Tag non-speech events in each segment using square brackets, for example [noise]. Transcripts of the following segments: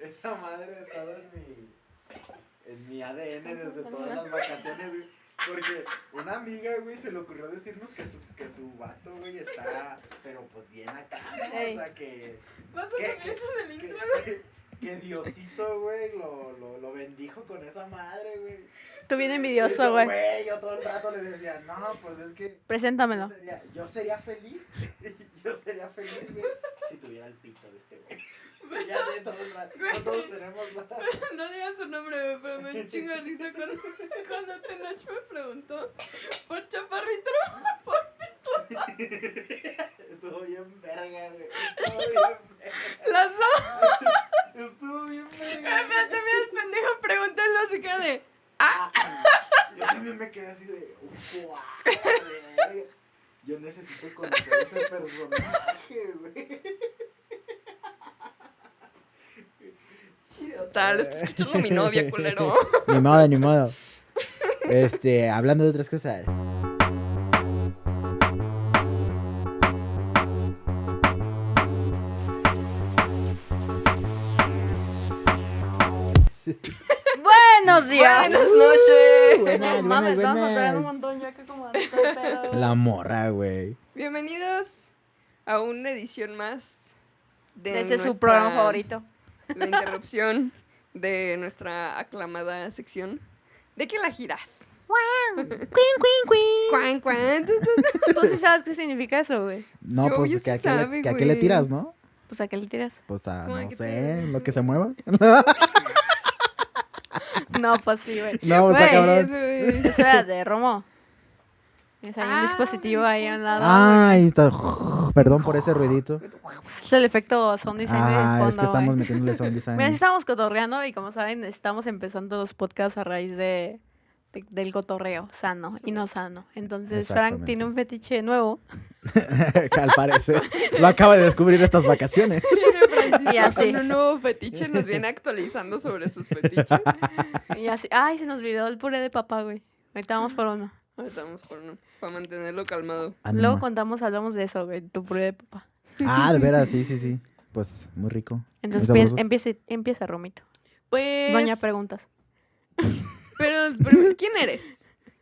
Esa madre ha estado en mi, en mi ADN desde todas las vacaciones, güey. Porque una amiga, güey, se le ocurrió decirnos que su, que su vato, güey, está, pero pues bien acá, ¿no? O sea, que, ¿Vas a ¿Qué? eso en el que, intro? que- que Diosito, güey, lo, lo, lo bendijo con esa madre, güey. Tú bien envidioso, yo, güey. Güey, yo todo el rato le decía, no, pues es que yo Preséntamelo. sería, yo sería feliz, [laughs] yo sería feliz, güey, si tuviera el pito de este güey. Ya sé, todo el rato, no todos tenemos la... [laughs] No digas su nombre, pero me chingo de risa cuando, [laughs] cuando Tenoch me preguntó por chaparrito. [laughs] Estuvo bien verga, güey. Estuvo bien verga. Las dos. Estuvo bien verga. Pero también el pendejo preguntó la música de. Ah, yo también me quedé así de. ¡Guau! Yo necesito conocer ese personaje, güey. Chido, tal, está escuchando mi novia, culero. [laughs] Ni modo, ni modo. Este, hablando de otras cosas. Buenos días. Buenas noches. Buenas, mames, buenas, estamos esperando un buenas. montón ya que como. La morra, güey. Bienvenidos a una edición más de Ese es su nuestra- programa favorito. La interrupción de nuestra aclamada sección. ¿De qué la giras? Queen, queen, queen. Cuán, cuán. Tú sí sabes qué significa eso, güey. No, Sí, pues que a qué, le, sabe, que a qué le tiras, ¿no? Pues a qué le tiras. Pues a, ¿Cómo a no sé, te- lo que se mueva. [laughs] No, pues sí, güey. No, pues está Güey, cabrón. Eso era de Romo. Es ahí un Ah, dispositivo ahí a un lado. Ay, está. [laughs] Perdón por ese ruidito. Es el efecto sound design de Ah, fondo, es que estamos güey. metiéndole sound [laughs] Mira, estamos cotorreando y como saben, estamos empezando los podcasts a raíz de, de- del cotorreo sano y no sano. Entonces, Frank tiene un fetiche nuevo. [laughs] Al parecer. Lo acaba de descubrir estas vacaciones. Ya sé. con un nuevo fetiche, nos viene actualizando sobre sus fetiches. Y así, ay, se nos olvidó el puré de papá, güey. Ahorita vamos por uno. Ahorita vamos por uno, para mantenerlo calmado. Luego contamos, hablamos de eso, güey, tu puré de papá. Ah, de veras, [laughs] sí, sí, sí. Pues muy rico. Entonces, empieza, empieza, Romito. Pues. Doña preguntas. [laughs] Pero, pero, ¿quién eres?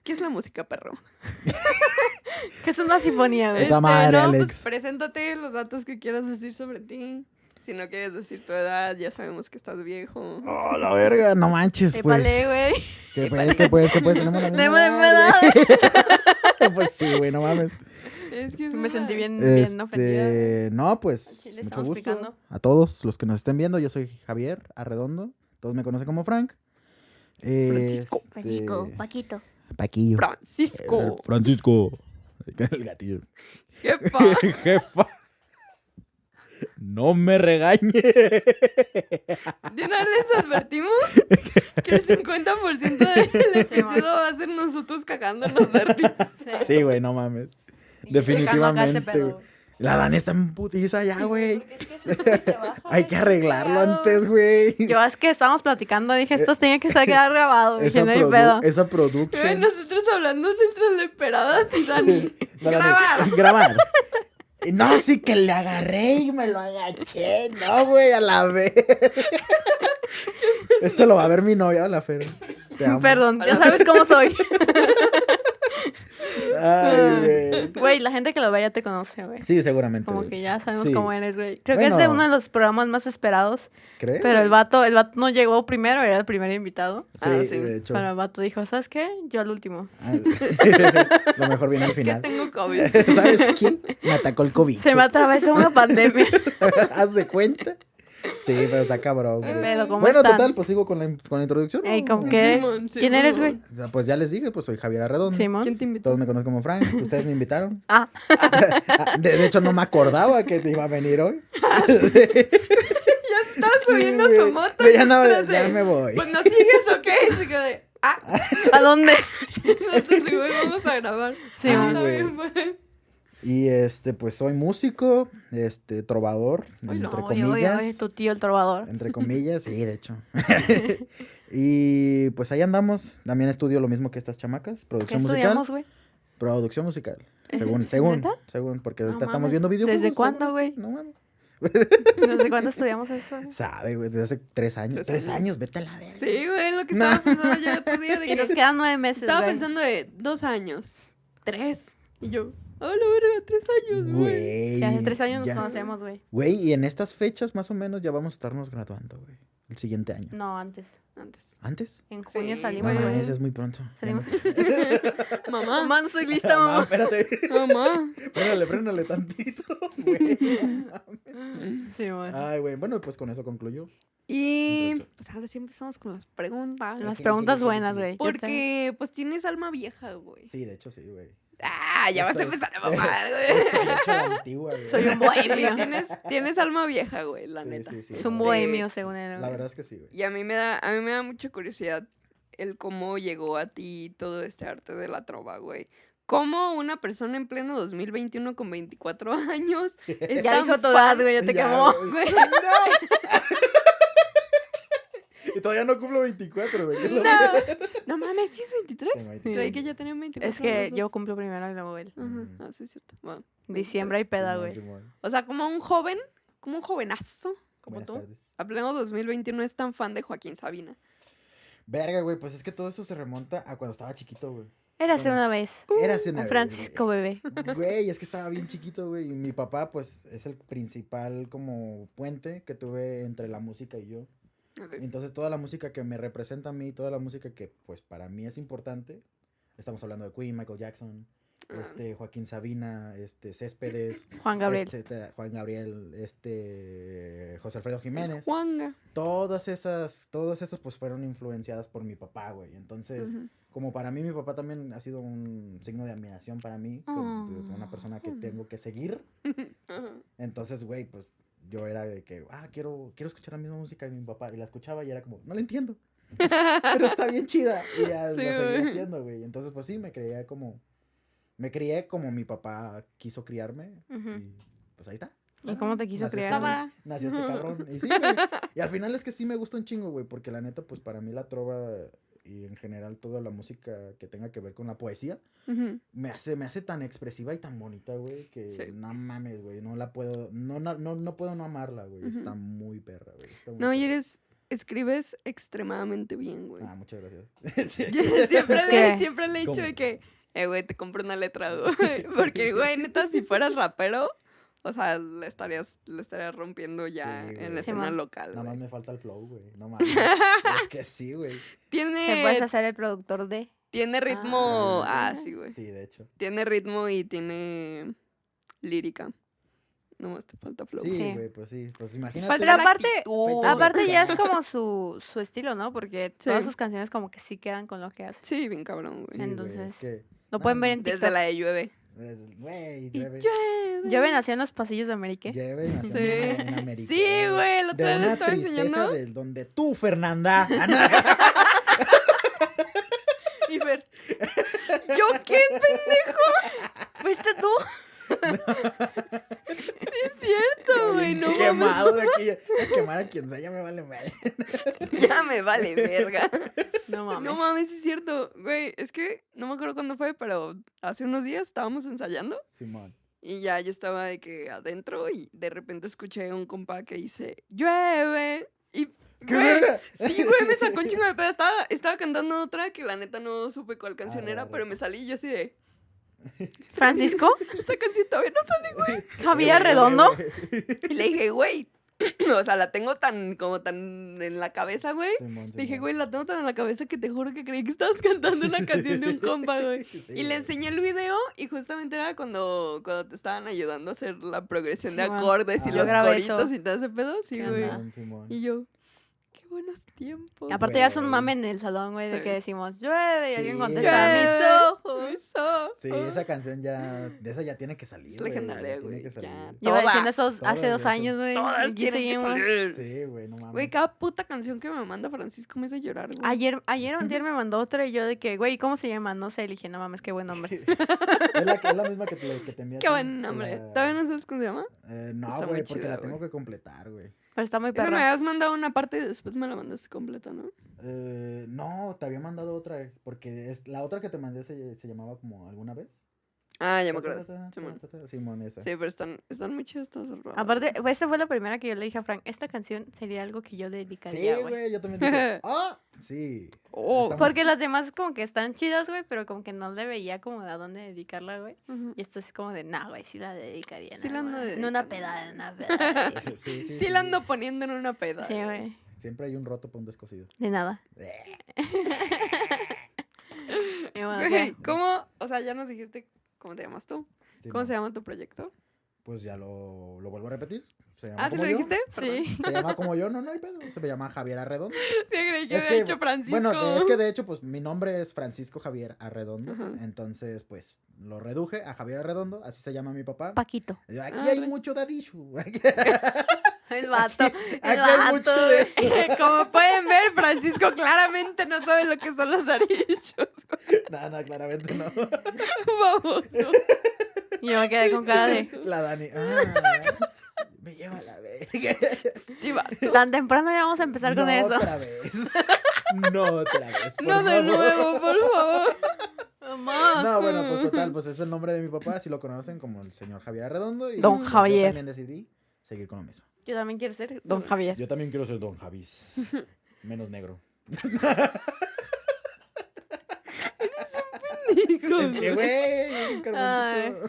¿Qué es la música, perro? [laughs] ¿Qué es una sinfonía, güey? Madre, no, Alex. pues preséntate los datos que quieras decir sobre ti. Si no quieres decir tu edad, ya sabemos que estás viejo. Oh, la verga, no manches, pues. Épale, güey. Que pues, que pues, que pues, tenemos la misma edad. [laughs] Pues sí, güey, no mames. Es que es Me una- sentí bien, bien ofendida. Este, no, pues, mucho estamos gusto picando. a todos los que nos estén viendo. Yo soy Javier Arredondo. Todos me conocen como Frank. Francisco. Este, Paquito. Paquillo. Francisco. Eh, Francisco. [laughs] El gatillo. Jefa. [laughs] Jefa. No me regañe. [laughs] De una vez les advertimos [laughs] que el 50% del episodio va a ser nosotros cagándonos de risa. Sí, güey, no mames. Y Definitivamente, güey. La Dani está en putiza ya, güey. Es que se baja, Hay que arreglarlo antes, güey. Yo es que estábamos platicando, dije, esto tenía que estar quedar grabado, dije, Esa, no hay pedo. esa Güey, production. Nosotros hablando nuestras leperadas y [laughs] Dani, Grabar. Grabar. No, sí que le agarré y me lo agaché. No, güey, a la vez. Esto lo va a ver mi novia, la Fer. Te amo. Perdón, ya sabes cómo soy. [laughs] Ay, güey. Güey, la gente que lo ve ya te conoce, güey. Sí, seguramente. Como güey. que ya sabemos Sí. cómo eres, güey. Creo que es de uno de los programas más esperados. ¿Crees? Pero el vato, el vato no llegó primero, era el primer invitado. Sí, Ah, sí. de hecho. Pero el vato dijo, ¿sabes qué? Yo al último. Ah, [laughs] Lo mejor viene al [laughs] Que final. tengo COVID. [laughs] ¿Sabes quién? Me atacó el COVID. Se me atravesó una pandemia. ¿Haz de cuenta? Sí, pero está cabrón. ¿Qué güey. pedo? ¿Cómo bueno, están? total, pues sigo con la, con la introducción. ¿no? Ey, ¿cómo que eres? Simón, ¿Quién eres, güey? O sea, pues ya les dije, pues soy Javier Arredondo. Simón. ¿Quién te invitó? Todos me conocen como Frank. Ustedes me invitaron. [laughs] Ah, Ah, De, de hecho, no me acordaba que te iba a venir hoy. [laughs] Ya estaba subiendo Sí, su moto. Ya, no, ya de, me voy. Pues no sigues o qué? Y se quedó de. Ah, [laughs] ¿a dónde? nosotros sí, güey, vamos a grabar. Sí, Ah, güey. está bien, güey. Y este, pues soy músico, este, trovador, Ay, no, entre Oye, oye, comillas. oye, tu tío el trovador. Entre [laughs] comillas, sí, de hecho. [laughs] y pues ahí andamos. También estudio lo mismo que estas chamacas, ¿Qué producción musical. estudiamos, güey? Producción musical. [laughs] Según, según, ¿Neta? según, porque No ahorita estamos viendo videojuegos. ¿Desde cuándo, güey? No mames. ¿Desde cuándo estudiamos eso? Sabe, güey, desde hace tres años. Tres Tres, años. vete a la verga. Sí, güey, lo que No. estaba pensando yo el otro día de Y nos quedan nueve meses, estaba pensando de dos años, tres. Y yo, a la verga, tres años, güey. Sí, hace tres años nos conocemos, güey. Güey, y en estas fechas más o menos ya vamos a estarnos graduando, güey. El siguiente año. No, antes. Antes. ¿Antes? En junio Sí, No salimos, güey. mames, es muy pronto. Salimos. no- [laughs] Mamá, Mamá, no soy lista, Mamá, mamá. espérate. mamá. [laughs] Frénale, frénale tantito, [laughs] güey. no. Sí, güey. Ay, güey. Bueno, pues con eso concluyo. Y pues ahora sí empezamos con las preguntas. Las preguntas buenas, güey. Porque pues tienes alma vieja, güey. Sí, de hecho sí, güey. Ah, ya vas a empezar a [laughs] mamar, güey. Estoy hecho la antigua, güey. Soy un bohemio. tienes, tienes alma vieja, güey, la Sí, neta. sí, sí. Es un bohemio, según él. La verdad es que sí, güey. Y a mí me da, a mí me da mucha curiosidad el cómo llegó a ti todo este arte de la trova, güey. ¿Cómo una persona en pleno 2021 con 24 años [laughs] es Ya tan dijo tu fan- edad, güey, ya te Ya, quemó. güey. Güey, [laughs] Y todavía no cumplo 24, güey. ¿qué es No, no mames, ¿tienes 23? Tengo Sí. Creí que ya tenían 24. Es que yo cumplo primero y luego él. Ajá, Mm. ah, sí, es cierto. Bueno, Diciembre y peda, güey. O sea, como un joven, como un jovenazo, como Buenas tú, tardes. a pleno 2021 es tan fan de Joaquín Sabina. Verga, güey, pues es que todo eso se remonta a cuando estaba chiquito, güey. Érase una vez. Era hace una Un vez, Francisco bebé. güey. Güey, es que estaba bien chiquito, güey. Y mi papá, pues, es el principal como puente que tuve entre la música y yo. Entonces, toda la música que me representa a mí, toda la música que, pues, para mí es importante. Estamos hablando de Queen, Michael Jackson, Ah. este, Joaquín Sabina, este, Céspedes, [laughs] Juan Gabriel. etcétera, Juan Gabriel, este, José Alfredo Jiménez. Juanga. Todas esas, todas esas, pues, fueron influenciadas por mi papá, güey. Entonces, como para mí, mi papá también ha sido un signo de admiración para mí, como Ah. una persona que tengo que seguir. [laughs] Entonces, güey, pues yo era de que, ah, quiero, quiero escuchar la misma música de mi papá. Y la escuchaba y era como, no la entiendo. [laughs] Pero está bien chida. Y ya Sí, lo seguía güey. haciendo, güey. Entonces, pues sí, me creía como, me crié como mi papá quiso criarme. Y pues ahí está. ¿Y cómo te quiso Nació criar, este? Estaba- Nació este cabrón. Y sí, güey. Y al final es que sí me gusta un chingo, güey. Porque la neta, pues para mí la trova y en general toda la música que tenga que ver con la poesía, Ujú. me hace, me hace tan expresiva y tan bonita, güey, que Sí. no mames, güey, no la puedo, no, no, no, no puedo no amarla, güey, Ujú. está muy perra, güey. No, y eres, escribes extremadamente bien, güey. Ah, muchas gracias. [laughs] Siempre, [laughs] Es le, que- siempre le he dicho de que, eh, güey, te compro una letra, güey. [laughs] Porque, güey, neta, si fueras rapero, o sea, le estarías, le estarías rompiendo ya Sí, en la Sí, escena man. local, Nada más me falta el flow, güey, no [laughs] mames. es que sí, güey. Te puedes Tiene, hacer el productor de. tiene ritmo, Ah. ah, sí, güey. Sí, de hecho. Tiene ritmo y tiene lírica. Nomás te falta flow. Sí, Sí. güey, pues sí, pues imagínate. Falta Pero aparte- actitud. Aparte ya es [laughs] como su, su estilo, ¿no? Porque todas sus canciones como que sí quedan con lo que hace. Sí, bien cabrón, güey. entonces, es que, Lo pueden ver en Desde TikTok. la de llueve. güey, Y llueve. Llueve. Yo nació en los pasillos de América. Llueve nació Sí. en- en América, Sí, güey, De otra le estaba enseñando. de donde tú, Fernanda. [laughs] Ah. Y Fer, ¿Yo qué? ¿fuiste tú? [laughs] Sí es cierto, güey, no mames. Quemado de aquí. A quemar a quien sea, ya me vale madre. Ya me vale verga. No mames. No mames, sí es cierto. Güey, es que no me acuerdo cuándo fue, pero hace unos días estábamos ensayando Simón. Y ya yo estaba de que adentro y de repente escuché un compa que dice, llueve. Y, ¡Qué güey, verga! sí, güey, me sacó un [laughs] chingo de pedo. Estaba, estaba cantando otra que la neta no supe cuál canción Arre, era, pero me salí y yo así de, ¿Francisco? [laughs] esa canción todavía no sale, güey. [laughs] ¿Javier Redondo? Y le dije, güey, [clears throat] o sea, la tengo tan, como tan en la cabeza, güey. Dije, güey, la tengo tan en la cabeza que te juro que creí que estabas [laughs] cantando una canción de un compa, güey. [laughs] Sí, Y le enseñé el video y justamente era cuando, cuando te estaban ayudando a hacer la progresión de acordes y Ah. Los coritos eso. y todo ese pedo. Sí, ¿Qué güey. Y yo, buenos tiempos. Aparte ya es un Güey. mame en el salón, güey, de que decimos llueve y alguien contesta mis ojos. mis ojos. Sí, esa canción ya, de esa ya tiene que salir, Es güey, ya legendaria, güey, ya. Llevo diciendo eso hace dos años, güey. Todas tienen que salir. Sí, güey, no mames. Güey, cada puta canción que me manda Francisco me hace llorar, güey. Ayer, ayer o antier [laughs] me mandó otra y yo de que, güey, ¿cómo se llama? No sé, le dije, no mames, qué buen nombre. [laughs] es, la, es la misma que te, que te envié. [laughs] Qué buen nombre. la- ¿Todavía no sabes cómo se llama? Eh, no, güey, porque la tengo que completar, güey. Pero está muy Esa me habías mandado una parte y después me la mandaste completa, ¿no? Eh, no, te había mandado otra, porque es, la otra que te mandé se, se llamaba como alguna vez. Ah, ya me acuerdo. Simón. esa. Sí, pero están, están muy las rolas. Aparte, pues, esta fue la primera que yo le dije a Frank, esta canción sería algo que yo Sí, dedicaría, güey. güey, yo también dije, [laughs] ah, sí. Oh, Estamos- Porque las demás como que están chidas, güey, pero como que no le veía como de a dónde dedicarla, güey. Y esto es como de, nah, güey, sí la dedicaría. Sí la ando En una pedada, en una [laughs] pedada. güey. [laughs] Sí, sí, Sí, la ando poniendo en una peda. sí, güey. Siempre hay un roto para un descosido. De nada. ¿cómo? O sea, ya nos dijiste cómo te llamas tú. sí, ¿Cómo no. se llama tu proyecto? Pues ya lo, lo vuelvo a repetir. Se llama Ah, ¿sí lo yo. dijiste? Perdón. Sí. Se llama como yo, no, no hay pedo. Se me llama Javier Arredondo. [laughs] Sí, creí que Es había que, dicho Francisco. Bueno, de- es que de hecho, pues mi nombre es Francisco Javier Arredondo. Entonces, pues lo reduje a Javier Arredondo. Así se llama mi papá. Paquito. Yo, Aquí Ah, hay re- mucho dadishu. [laughs] [laughs] El vato. [laughs] El Aquí vato. mucho de eso. [laughs] Como pueden ver, Francisco claramente no sabe lo que son los arichos. [laughs] No, no, claramente no. Baboso. Y yo me quedé con cara de, La Dani. Ah, me lleva la verga. Tan temprano ya vamos a empezar con eso. otra vez. No otra vez. por No de nuevo, por favor. Mamá. No, bueno, pues total, pues es el nombre de mi papá, así lo conocen como el señor Javier Arredondo. Y Don Javier. Yo también decidí seguir con lo mismo. Yo también quiero ser Don Javier. Yo también quiero ser Don Javis. [laughs] Menos negro. Hijo Es que, güey, es un carboncito.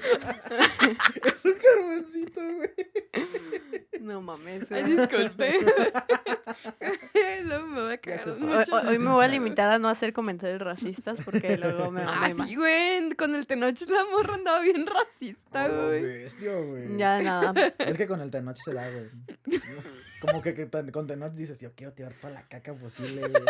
[laughs] es un carboncito, güey. No mames, Ay, güey. disculpe. [laughs] Luego me voy a cagar mucho. hoy- hoy me voy a limitar a no hacer comentarios racistas porque luego me Ah, me ma- sí, güey. Con el Tenoch la morra andaba bien racista, Oh, güey. bestia, güey. Ya de nada. Es que con el Tenoch se da, güey. Como que, con Tenoch dices, yo quiero tirar toda la caca posible, güey.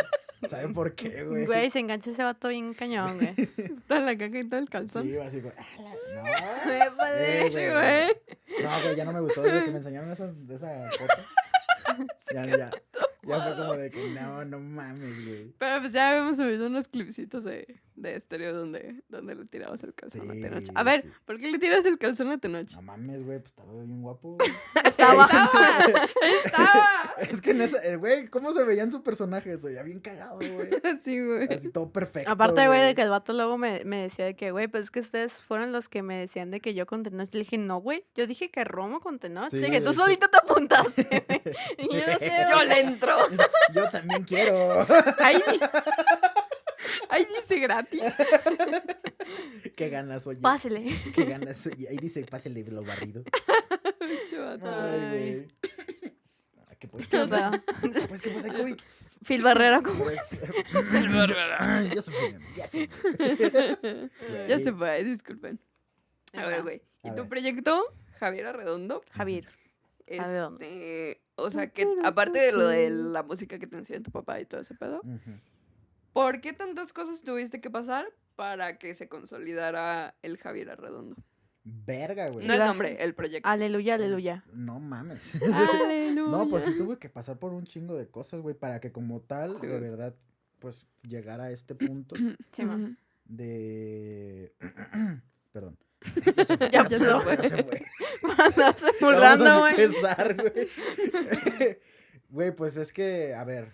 ¿Saben por qué, güey? Güey, se engancha ese vato bien cañón, güey. [laughs] Toda la caca y todo el calzón. Sí, así, güey. "Ah, la- Me No. parece, Eh, güey. No, güey, ya no me gustó desde que me enseñaron esa, de esa foto. [laughs] Ya, ya. Ya fue como de que no, no mames, güey. Pero pues ya habíamos subido unos clipsitos de, de estéreo donde, donde le tirabas el calzón a Sí, Tenoch. A ver, sí. ¿por qué le tiras el calzón a Tenoch? No mames, güey, pues estaba bien guapo. güey. [laughs] Estaba. ¡Estaba! [laughs] Es que en esa, eh, güey, ¿cómo se veían su personaje? Se veía bien cagado, güey. [laughs] Sí, güey. Así todo perfecto. Aparte, güey, de que el vato luego me, me decía de que, güey, pues es que ustedes fueron los que me decían de que yo con Tenoch. Le dije, no, güey, yo dije que Romo con Tenoch. Sí, Le dije, tú solito te apuntaste, güey. Y yo no sé, Yo güey. le entro. [laughs] Yo también quiero. Ahí, di- ahí dice gratis. [laughs] Qué ganas, oye. Pásele. Qué ganas, oye. Ahí dice, pásale lo barrido. [laughs] Ay, güey. Ah, ¿Qué pues? ¿Qué onda? Pues, ¿qué pasa, COVID? Phil Barrera, como. Pues, ya se fue, ya se fue. Ya se fue, disculpen. A ver, güey. ¿Y tu proyecto, Javier Arredondo? Javier. Este, o sea, que aparte de lo de la música que te enseñó tu papá y todo ese pedo. ¿por qué tantas cosas tuviste que pasar para que se consolidara el Javier Arredondo? Verga, güey. No el nombre, el proyecto. Aleluya, aleluya. No mames. [laughs] Aleluya. No, pues sí tuve que pasar por un chingo de cosas, güey, para que como tal, Sí, de güey. verdad, pues llegara a este punto [clears throat] Sí, de... [clears throat] Perdón. Ya se güey. fue, ya se fue. [laughs] Andarse Ya burlando, vamos a güey. empezar, güey. [laughs] Güey, pues es que, a ver,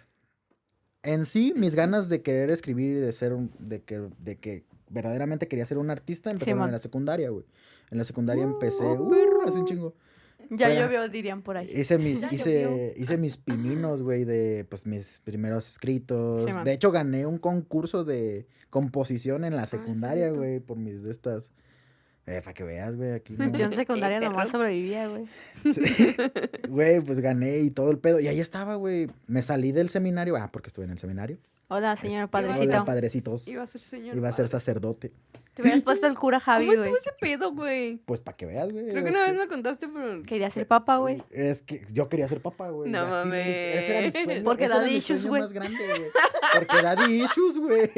en sí, mis ganas de querer escribir y de ser un, de que, de que verdaderamente quería ser un artista empezaron en la secundaria, güey. En la secundaria empecé, oh, uh, perro. hace un chingo. Ya Fue- llovió, dirían por ahí. Hice mis, Ya hice, llovió. hice mis pininos, güey, de pues mis primeros escritos. Sí, de hecho, gané un concurso de composición en la secundaria, güey, por mis de estas. Eh, para que veas, güey, aquí. no- [laughs] Yo en secundaria [laughs] nomás sobrevivía, güey. Sí. [laughs] Güey, pues gané y todo el pedo. Y ahí estaba, güey. Me salí del seminario. Ah, porque estuve en el seminario. Hola, señor padrecito. Hola, padrecitos. Iba a ser señor. Iba a ser sacerdote. Te hubieras puesto el cura Javi, ¿Cómo estuvo ese pedo, güey? Pues para que veas, güey. Creo que una vez me contaste, pero... Quería ser papa, güey. Es que yo quería ser papá, güey. No mames. ese era mi sueño. Porque daddy issues, sueño güey. más grande, güey. Porque daddy issues, güey.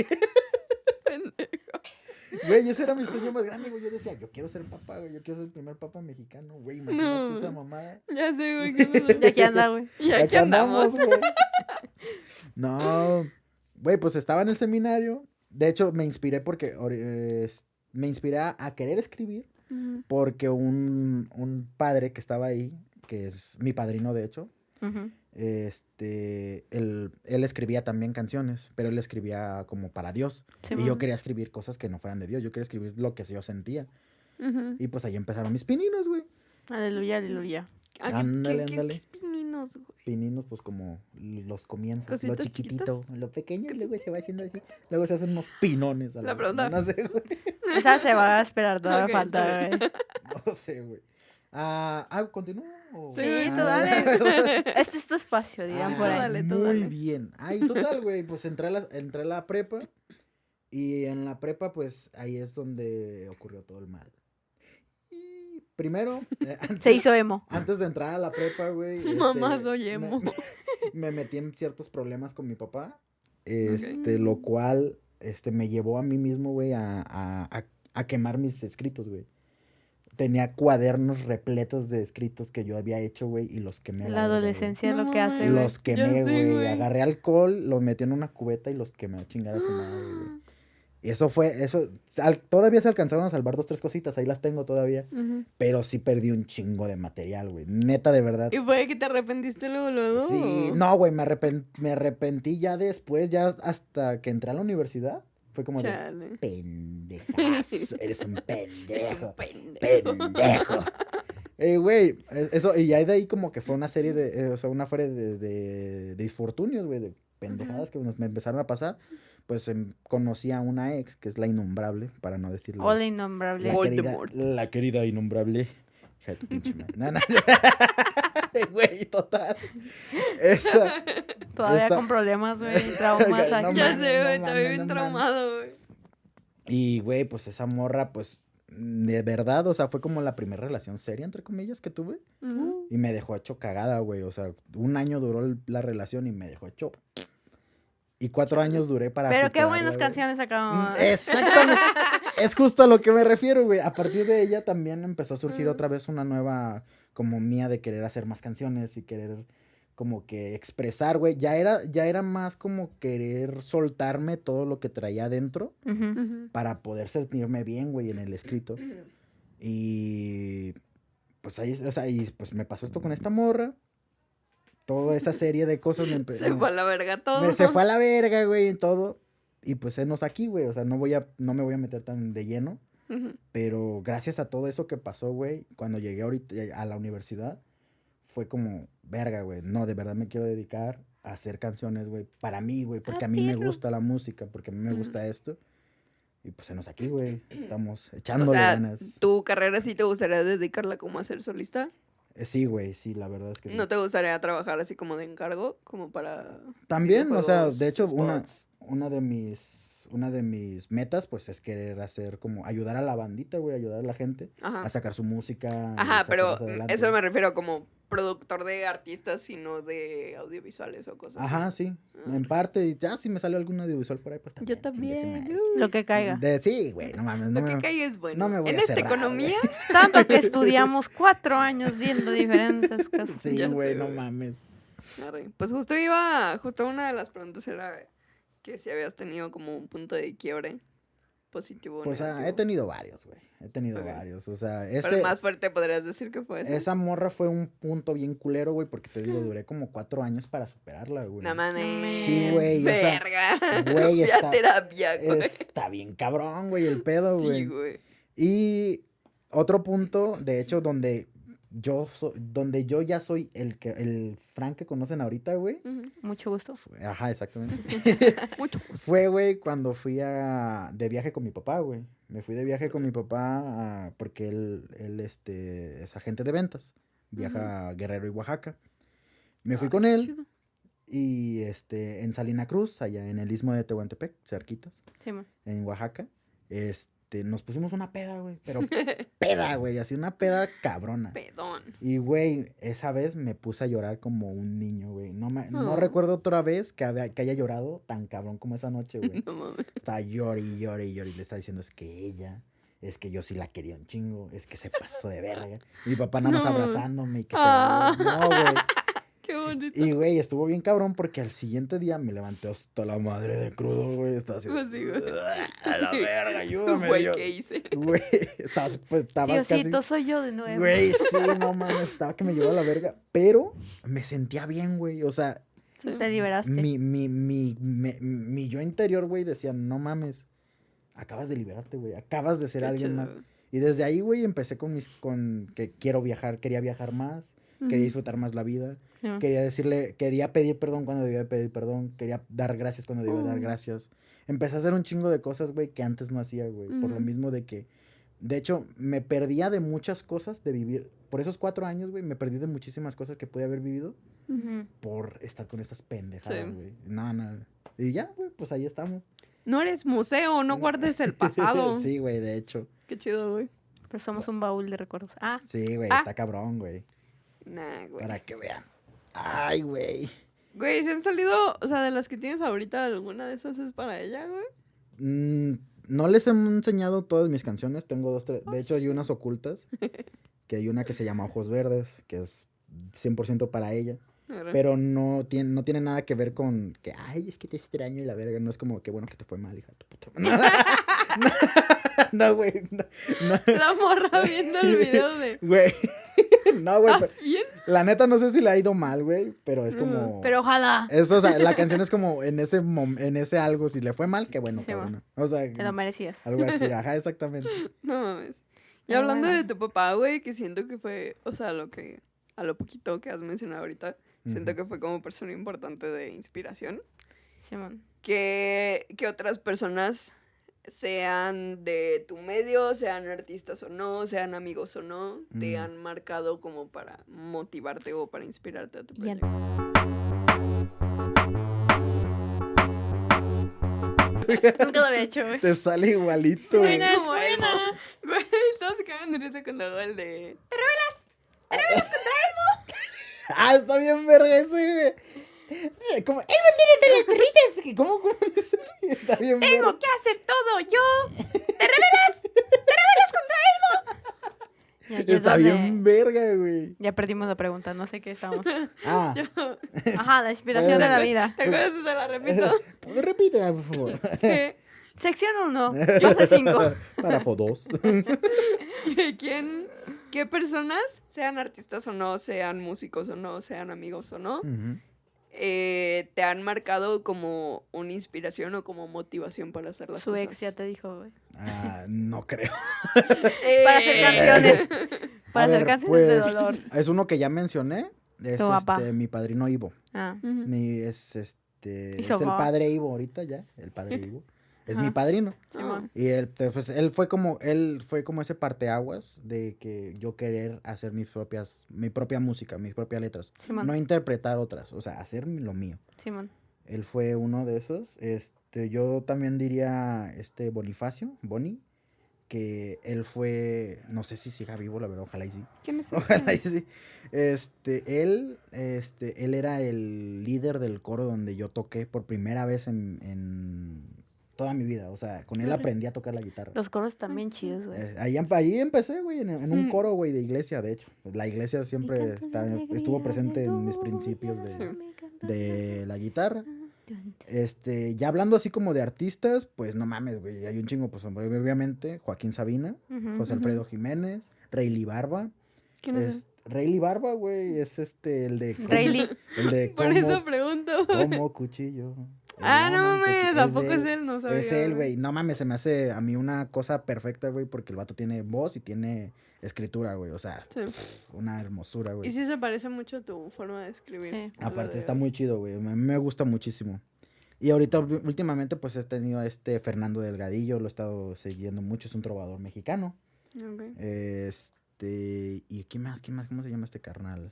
Güey, ese era mi sueño más grande, güey. Yo decía, yo quiero ser papá, güey. Yo quiero ser el primer papá mexicano, güey. Imagínate No. esa mamá. Ya sé, güey, qué pasó. Y aquí anda, güey. Y aquí andamos. güey. No, güey, pues estaba en el seminario. De hecho, me inspiré porque eh, me inspiré a, querer escribir porque un, un padre que estaba ahí, que es mi padrino de hecho, Ujú. Este, él, él escribía también canciones, pero él escribía como para Dios. Sí, y yo quería escribir cosas que no fueran de Dios, yo quería escribir lo que yo sentía. Y pues ahí empezaron mis pininos, güey. Aleluya, aleluya. Ah, ¿qué- Ándale, qué- qué- ándale. espininos, güey? Pininos, pues como los comienzos, lo Cositas chiquitito, chiquitas. lo pequeño, y luego se va haciendo así. Luego se hacen unos pinones a la, La pregunta- No sé, güey. [laughs] Esa se va a esperar, todavía Ok, falta, está güey. [laughs] No sé, güey. Ah, ah, Sí, tú Ah, dale. [laughs] Este es tu espacio, digan Ah, por ahí. dale, tú Muy dale. bien. Ay, total, güey, pues entré a, la, entré a la prepa y en la prepa, pues ahí es donde ocurrió todo el mal. Y primero, eh, [laughs] antes, Se hizo emo. antes de entrar a la prepa, güey. [laughs] Mamá, este, soy me- emo. Me, me metí en ciertos problemas con mi papá, este, lo cual, este, me llevó a mí mismo, güey, a, a, a, a quemar mis escritos, güey. Tenía cuadernos repletos de escritos que yo había hecho, güey, y los quemé. La adolescencia es lo que hace, güey. Los quemé, güey. Agarré alcohol, los metí en una cubeta y los quemé a chingar a su madre, güey. Y eso fue, eso, al- todavía se alcanzaron a salvar dos, tres cositas, ahí las tengo todavía. Pero sí perdí un chingo de material, güey. Neta, de verdad. ¿Y fue que te arrepentiste luego, luego? Sí, no, güey, me, arrepen- me arrepentí ya después, ya hasta que entré a la universidad. Fue como de, pendejazo, eres un [laughs] pendejo. un pendejo. pendejo. [laughs] Eh, güey, eh, eso, y ya de ahí como que fue una serie de, eh, o sea, una feria de, de, de disfortunios, güey, de pendejadas que nos, me empezaron a pasar. Pues em, conocí a una ex, que es la innombrable, para no decirlo. Innombrable. la, querida, Voldemort. la querida innombrable. Hija de tu pinche madre. No, no. [laughs] Güey, total. Esta, Todavía esta- con problemas, güey. Traumas. [laughs] No aquí. Ya sé, no güey, mames, estaba bien no traumado, güey. Y, güey, pues esa morra, pues, de verdad, o sea, fue como la primera relación seria, entre comillas, que tuve. Y me dejó hecho cagada, güey. O sea, un año duró la relación y me dejó hecho. Y cuatro años duré para. Pero qué buenas güey. canciones acabamos. Mm, Exactamente. [laughs] es justo a lo que me refiero, güey. A partir de ella también empezó a surgir Mm. otra vez una nueva, como mía, de querer hacer más canciones y querer como que expresar, güey. Ya era, ya era más como querer soltarme todo lo que traía adentro. Ujú. para poder sentirme bien, güey, en el escrito. Y pues ahí, o sea, y pues me pasó esto con esta morra. Toda esa serie de cosas me empezó. [laughs] Se fue a la verga todo. se fue a la verga, güey, todo. Y pues enos aquí, güey. O sea, no voy a, no me voy a meter tan de lleno. Ujú. Pero gracias a todo eso que pasó, güey, cuando llegué ahorita eh, a la universidad, fue como, verga, güey. No, de verdad me quiero dedicar a hacer canciones, güey, para mí, güey, porque a mí me gusta la música, porque a mí me gusta esto. Y pues enos aquí, güey. Estamos O echándole sea, ganas. ¿tu carrera sí te gustaría dedicarla como a ser solista? Eh, Sí, güey, sí, la verdad es que sí. ¿No te gustaría trabajar así como de encargo? Como para... También, o sea, de hecho, una, spots? una de mis una de mis metas, pues, es querer hacer como ayudar a la bandita, güey, ayudar a la gente Ajá. a sacar su música. Ajá, pero adelante, eso me refiero como productor de artistas, sino de audiovisuales o cosas Ajá, así. sí, Ah. en parte, y ya si me sale algún audiovisual por ahí, pues Yo también. su también. Lo que caiga. De- sí, güey, no mames, no Lo que caiga es bueno. no me voy en a esta cerrar, economía, [laughs] Tanto que estudiamos cuatro años viendo diferentes [laughs] cosas. Sí, Ya güey, sé, no güey. mames. pues justo iba, justo una de las preguntas era que si habías tenido como un punto de quiebre positivo. o Pues ah, he tenido varios, güey, he tenido varios, o sea, Pero ese... el más fuerte podrías decir que fue ese. Esa morra fue un punto bien culero, güey, porque te digo, duré como cuatro años para superarla, güey. No mames. Sí, güey, Verga. güey, [laughs] está- terapia, güey. Está bien cabrón, güey, el pedo, Sí, güey. güey. Y otro punto, de hecho, donde yo so- donde yo ya soy el que el Frank que conocen ahorita, güey. Mucho gusto. fue- Ajá, exactamente. [laughs] Mucho gusto. Fue, güey, cuando fui a de viaje con mi papá, güey. Me fui de viaje con mi papá a- porque él, él este, es agente de ventas. Viaja a Guerrero y Oaxaca. Me fui Ay, con él chido. y este en Salina Cruz, allá en el istmo de Tehuantepec, cerquitas, Sí, man. en Oaxaca. Este, nos pusimos una peda, güey, pero [laughs] peda, güey, así una peda cabrona. Pedón. Y, güey, esa vez me puse a llorar como un niño, güey. No, me- no recuerdo otra vez que, había- que haya llorado tan cabrón como esa noche, güey. [laughs] No mames. Estaba y llore y le estaba diciendo, es que ella, es que yo sí la quería un chingo, es que se pasó de verga. Y mi papá nada más No. abrazándome y que se Ah. No, güey. Bonito. Y, güey, estuvo bien cabrón porque al siguiente día me levanté hasta la madre de crudo, güey. Estaba así. Pues sí, güey. A la [laughs] verga, ayúdame. Güey, Dios". ¿qué hice? Güey, [laughs] estaba, pues, estaba casi... Diosito, soy yo de nuevo. Güey, [laughs] sí, no mames, estaba que me llevaba a la verga. Pero me sentía bien, güey. O sea, Sí. Te liberaste. mi, mi, mi, me- mi yo interior, güey, decía, no mames, acabas de liberarte, güey. Acabas de ser Qué alguien más. Y desde ahí, güey, empecé con mis, con que quiero viajar, quería viajar más, quería disfrutar más la vida, Quería decirle, quería pedir perdón cuando debía de pedir perdón, quería dar gracias cuando debía de dar Oh. gracias. Empecé a hacer un chingo de cosas, güey, que antes no hacía, güey, por lo mismo de que, de hecho, me perdía de muchas cosas de vivir, por esos cuatro años, güey, me perdí de muchísimas cosas que pude haber vivido por estar con estas pendejadas, Sí. güey. No, no. Y ya, güey, pues ahí estamos. No eres museo, no guardes el pasado. [laughs] sí, güey, de hecho. Qué chido, güey. Pero somos un baúl de recuerdos. Ah, Sí, güey, Ah. está cabrón, güey. Nah, güey. Para que vean. Ay, güey. Güey, ¿se han salido, o sea, de las que tienes ahorita, alguna de esas es para ella, güey? Mm, no les he enseñado todas mis canciones. Tengo dos, tres. De hecho, hay unas ocultas. Que hay una que se llama Ojos Verdes, que es 100% para ella. Pero no tiene, no tiene nada que ver con que, ay, es que te extraño y la verga. No es como que bueno que te fue mal, hija de tu puta. [laughs] No, [laughs] no, güey. No, no, La morra viendo el video de... [laughs] güey. [laughs] No, güey. ¿Estás bien? La neta no sé si le ha ido mal, güey. Pero es como. pero ojalá. Eso, o sea, la canción es como en ese mom- en ese algo, si le fue mal, qué bueno, Sí, cabrón. O sea, Te lo merecías. algo así, [laughs] ajá, exactamente. No mames. Y hablando de tu papá, güey, que siento que fue, o sea, lo que, a lo poquito que has mencionado ahorita, siento que fue como persona importante de inspiración. Simón. Que, que otras personas sean de tu medio, sean artistas o no, sean amigos o no, te Mm. han marcado como para motivarte o para inspirarte a tu Bien. proyecto. [laughs] Nunca lo había hecho, güey. Te sale igualito. emo. buenas. [laughs] Güey, todos se cagan de risa cuando hago el de... [laughs] Ah, está bien verga ese, güey. [laughs] Como, él no tiene telas perritas. [laughs] ¿Cómo, cómo dice? [laughs] Está bien. Tengo que hacer todo yo. Y aquí es Está donde bien verga, güey. Ya perdimos la pregunta, no sé qué estábamos. Ah, Ajá, la inspiración de la vida. ¿Te acuerdas? Se la repito. repítela, por favor. Sección 1, clase 5. Párrafo 2. ¿Quién, qué personas, sean artistas o no, sean músicos o no, sean amigos o no, eh, te han marcado como una inspiración o como motivación para hacer las Su cosas? ex ya te dijo, güey. Ah, no creo. Eh, [laughs] Para hacer canciones. [laughs] Para A hacer ver, canciones de pues, dolor. Es uno que ya mencioné. Es Tu papá. este, mi padrino Ivo. Ah. Mi, es este. Es su el padre Ivo ahorita ya. El padre [laughs] Ivo. Es mi padrino. Simón. Y él, pues, él fue como, él fue como ese parteaguas de que yo querer hacer mis propias, mi propia música, mis propias letras. No interpretar otras, o sea, hacer lo mío. Simón. Él fue uno de esos. Este, yo también diría este Bonifacio, Boni, que él fue, no sé si siga vivo, la verdad, ojalá y sí. ¿Quién es ese? Ojalá y sí. Este, él, este, él era el líder del coro donde yo toqué por primera vez en, en toda mi vida. O sea, con él aprendí a tocar la guitarra. Los coros están bien chidos, güey. Eh, ahí, ahí empecé, güey, en, en un Mm. coro, güey, de iglesia, de hecho. Pues, La iglesia siempre está- estuvo presente en mis principios de, Sí. de la guitarra. Dun. Este, ya hablando así como de artistas, pues no mames, güey, hay un chingo, pues obviamente, Joaquín Sabina, José. Alfredo Jiménez, Rayleigh Barba. ¿Quién es, Es, Rayleigh Barba, güey, es este, el de... Rayleigh. El de [laughs] Por como, eso pregunto. como cuchillo. Ah, El no mames, tampoco es él, no sabía. Es él, güey. No mames, se me hace a mí una cosa perfecta, güey, porque el vato tiene voz y tiene escritura, güey. O sea, Sí. una hermosura, Y güey. sí se parece mucho a tu forma de escribir. Sí. Aparte, de- está muy chido, güey. A mí me gusta muchísimo. Y ahorita, últimamente, pues he tenido a este Fernando Delgadillo, lo he estado siguiendo mucho, es un trovador mexicano. Ok. Este. ¿Y qué más? ¿Qué más? ¿Cómo se llama este carnal?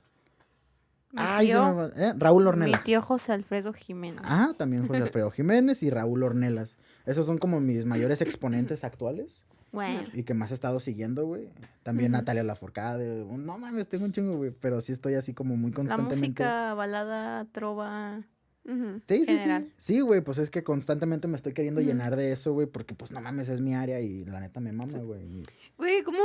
Mi Ay, se tío- me va- ¿eh? Raúl Mi Ornelas. tío José Alfredo Jiménez. Ah, también José [laughs] Alfredo Jiménez y Raúl Ornelas. Esos son como mis mayores exponentes actuales Bueno. y que más he estado siguiendo, güey. También. Natalia Lafourcade. No mames, tengo un chingo, güey. Pero sí estoy así como muy La constantemente. música, balada, trova. Sí, sí, sí. general. Sí, güey, pues es que constantemente me estoy queriendo llenar de eso, güey, porque pues no mames, es mi área y la neta me mama, güey. Güey, ¿cómo?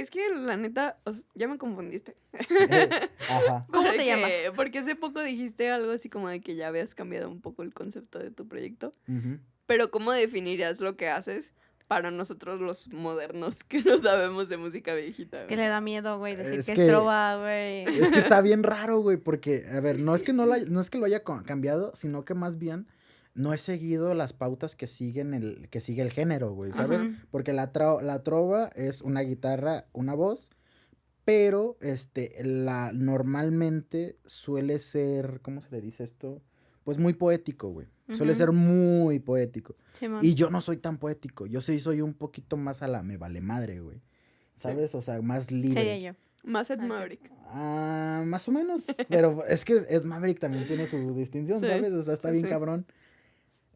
Es que la neta, ya me confundiste. [laughs] Ajá. [laughs] ¿Cómo te llamas? Porque hace poco dijiste algo así como de que ya habías cambiado un poco el concepto de tu proyecto. Pero ¿cómo definirías lo que haces para nosotros los modernos que no sabemos de música viejita? Es que le da miedo, güey, decir Es que, que- es trova, güey. Es que está bien raro, güey, porque, a ver, no es que no, la- [laughs] no es que lo haya cambiado, sino que más bien no he seguido las pautas que siguen el, que sigue el género, güey, ¿sabes? Porque la, tro- la trova es una guitarra, una voz, pero este, la normalmente suele ser, ¿cómo se le dice esto? Pues muy poético, güey. Suele ser muy poético. Simón. Y yo no soy tan poético. Yo sí soy un poquito más a la me vale madre, güey. ¿Sabes? O sea, más libre. Sería yo. Más Ed. Maverick. Ah, más o menos. Pero [laughs] es que Ed Maverick también tiene su distinción, Sí, ¿sabes? O sea, está sí, bien sí. cabrón.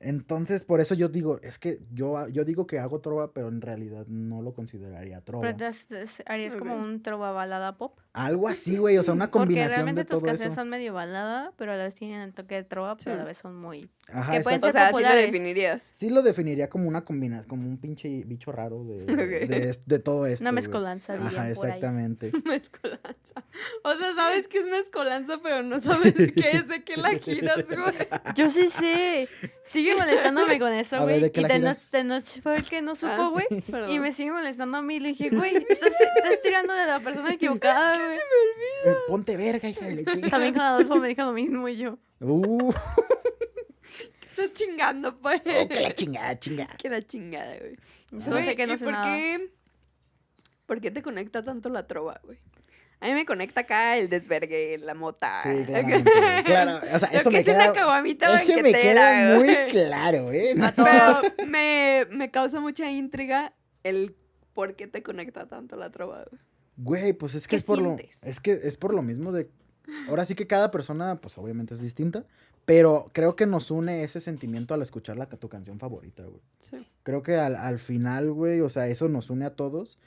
Entonces, por eso yo digo, es que yo, yo digo que hago trova, pero en realidad no lo consideraría trova. Pero entonces harías como Ok. un trova balada pop. Algo así, güey, o sea, una [laughs] Porque combinación realmente de tus todo canciones eso. son medio balada, pero a la vez tienen el toque de trova, pero a la Sí. vez son muy... Ajá, que pueden exacto. O ser sea, así lo populares. definirías. Sí lo definiría como una combinación, como un pinche bicho raro de, [laughs] Ok. de, de todo esto. Una güey. mezcolanza, dirían Ajá, por ahí. exactamente. [laughs] Mezcolanza. O sea, sabes que es mezcolanza, pero no sabes qué es, de qué la giras, güey. Yo sí sé. Sigue molestándome con eso, [laughs] güey. ¿de qué Y de noche fue el que no Ah, supo, güey. perdón. Y me sigue molestando a mí. Le dije, [laughs] güey, estás, estás tirando de la persona [laughs] equivocada, güey. Eh, Ponte verga, hija de la. También con Adolfo me dijo lo mismo y yo. Uh, Estás chingando, pues. oh, que la chingada, chingada. Que la chingada, güey. Yo Güey, sé que no ¿y sé por nada. qué? ¿Por qué te conecta tanto la trova, güey? A mí me conecta acá el desvergue, la mota. Sí. [laughs] Claro, o sea, Lo eso que me es una queda. caguamita Eso me queda muy [laughs] claro, ¿eh? No, Pero me, me causa mucha intriga el por qué te conecta tanto la trova, güey. Güey, pues es que ¿Qué es por lo. Es que es por lo mismo de. Ahora sí que cada persona, pues obviamente es distinta. Pero creo que nos une ese sentimiento al escuchar la, tu canción favorita, güey. Sí. Creo que al, al final, güey, o sea, eso nos une a todos.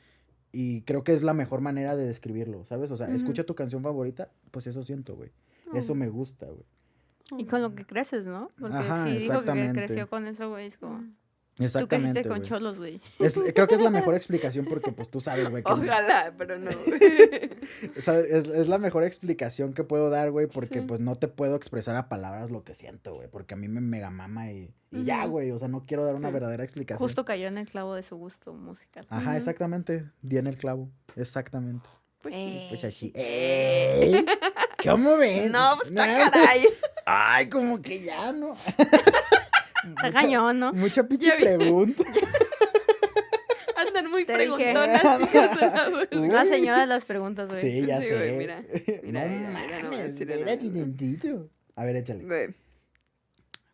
Y creo que es la mejor manera de describirlo, ¿sabes? O sea, Ujú. escucha tu canción favorita, pues eso siento, güey. Eso me gusta, güey. Y con lo que creces, ¿no? Porque Ajá, sí dijo que creció con eso, güey. Es como. Tú Exactamente. creciste con cholos, güey. [laughs] Creo que es la mejor explicación porque, pues tú sabes, güey. Ojalá, pero no. [laughs] Es, es la mejor explicación que puedo dar, güey, porque Sí. pues no te puedo expresar a palabras lo que siento, güey, porque a mí me mega mama y, y ya, güey, o sea, no quiero dar una Sí. verdadera explicación. Justo cayó en el clavo de su gusto musical. Ajá, exactamente, di en el clavo, exactamente. Pues sí. Pues así, ¡ey! ¿Cómo ven? [laughs] No, pues Nah, caray. Ay, como que ya, ¿no? Está cañón, ¿no? Mucha pinche vi. pregunta. [laughs] Andan muy Te preguntonas, hijas de la verga. Uy. La señora de las preguntas, güey. Sí, ya Sí, sé. güey, mira. Mira, no mira, mira, no mames, espérate nada. tantito. A ver, échale. Güey.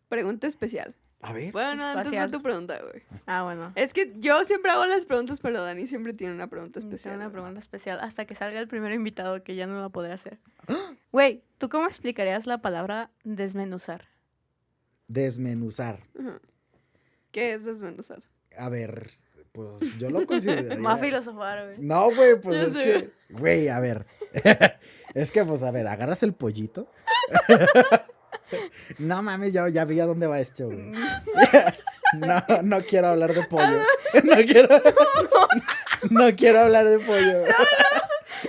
Pregunta especial. A ver. Bueno, no, antes va Espacial. tu pregunta, güey. Ah, bueno. Es que yo siempre hago las preguntas, pero Dani siempre tiene una pregunta especial. una güey. pregunta especial hasta que salga el primer invitado que ya no la podré hacer. [gasps] Güey, ¿tú cómo explicarías la palabra desmenuzar? Desmenuzar. ¿Qué es desmenuzar? A ver, pues yo lo [laughs] consideraría. Más filosofar, güey. No, güey, pues es sé. que. Güey, a ver. [laughs] es que, pues, a ver, agarras el pollito. [laughs] no mames, ya, ya vi a dónde va esto, güey. no, no quiero hablar de pollo. no quiero. no quiero hablar de pollo.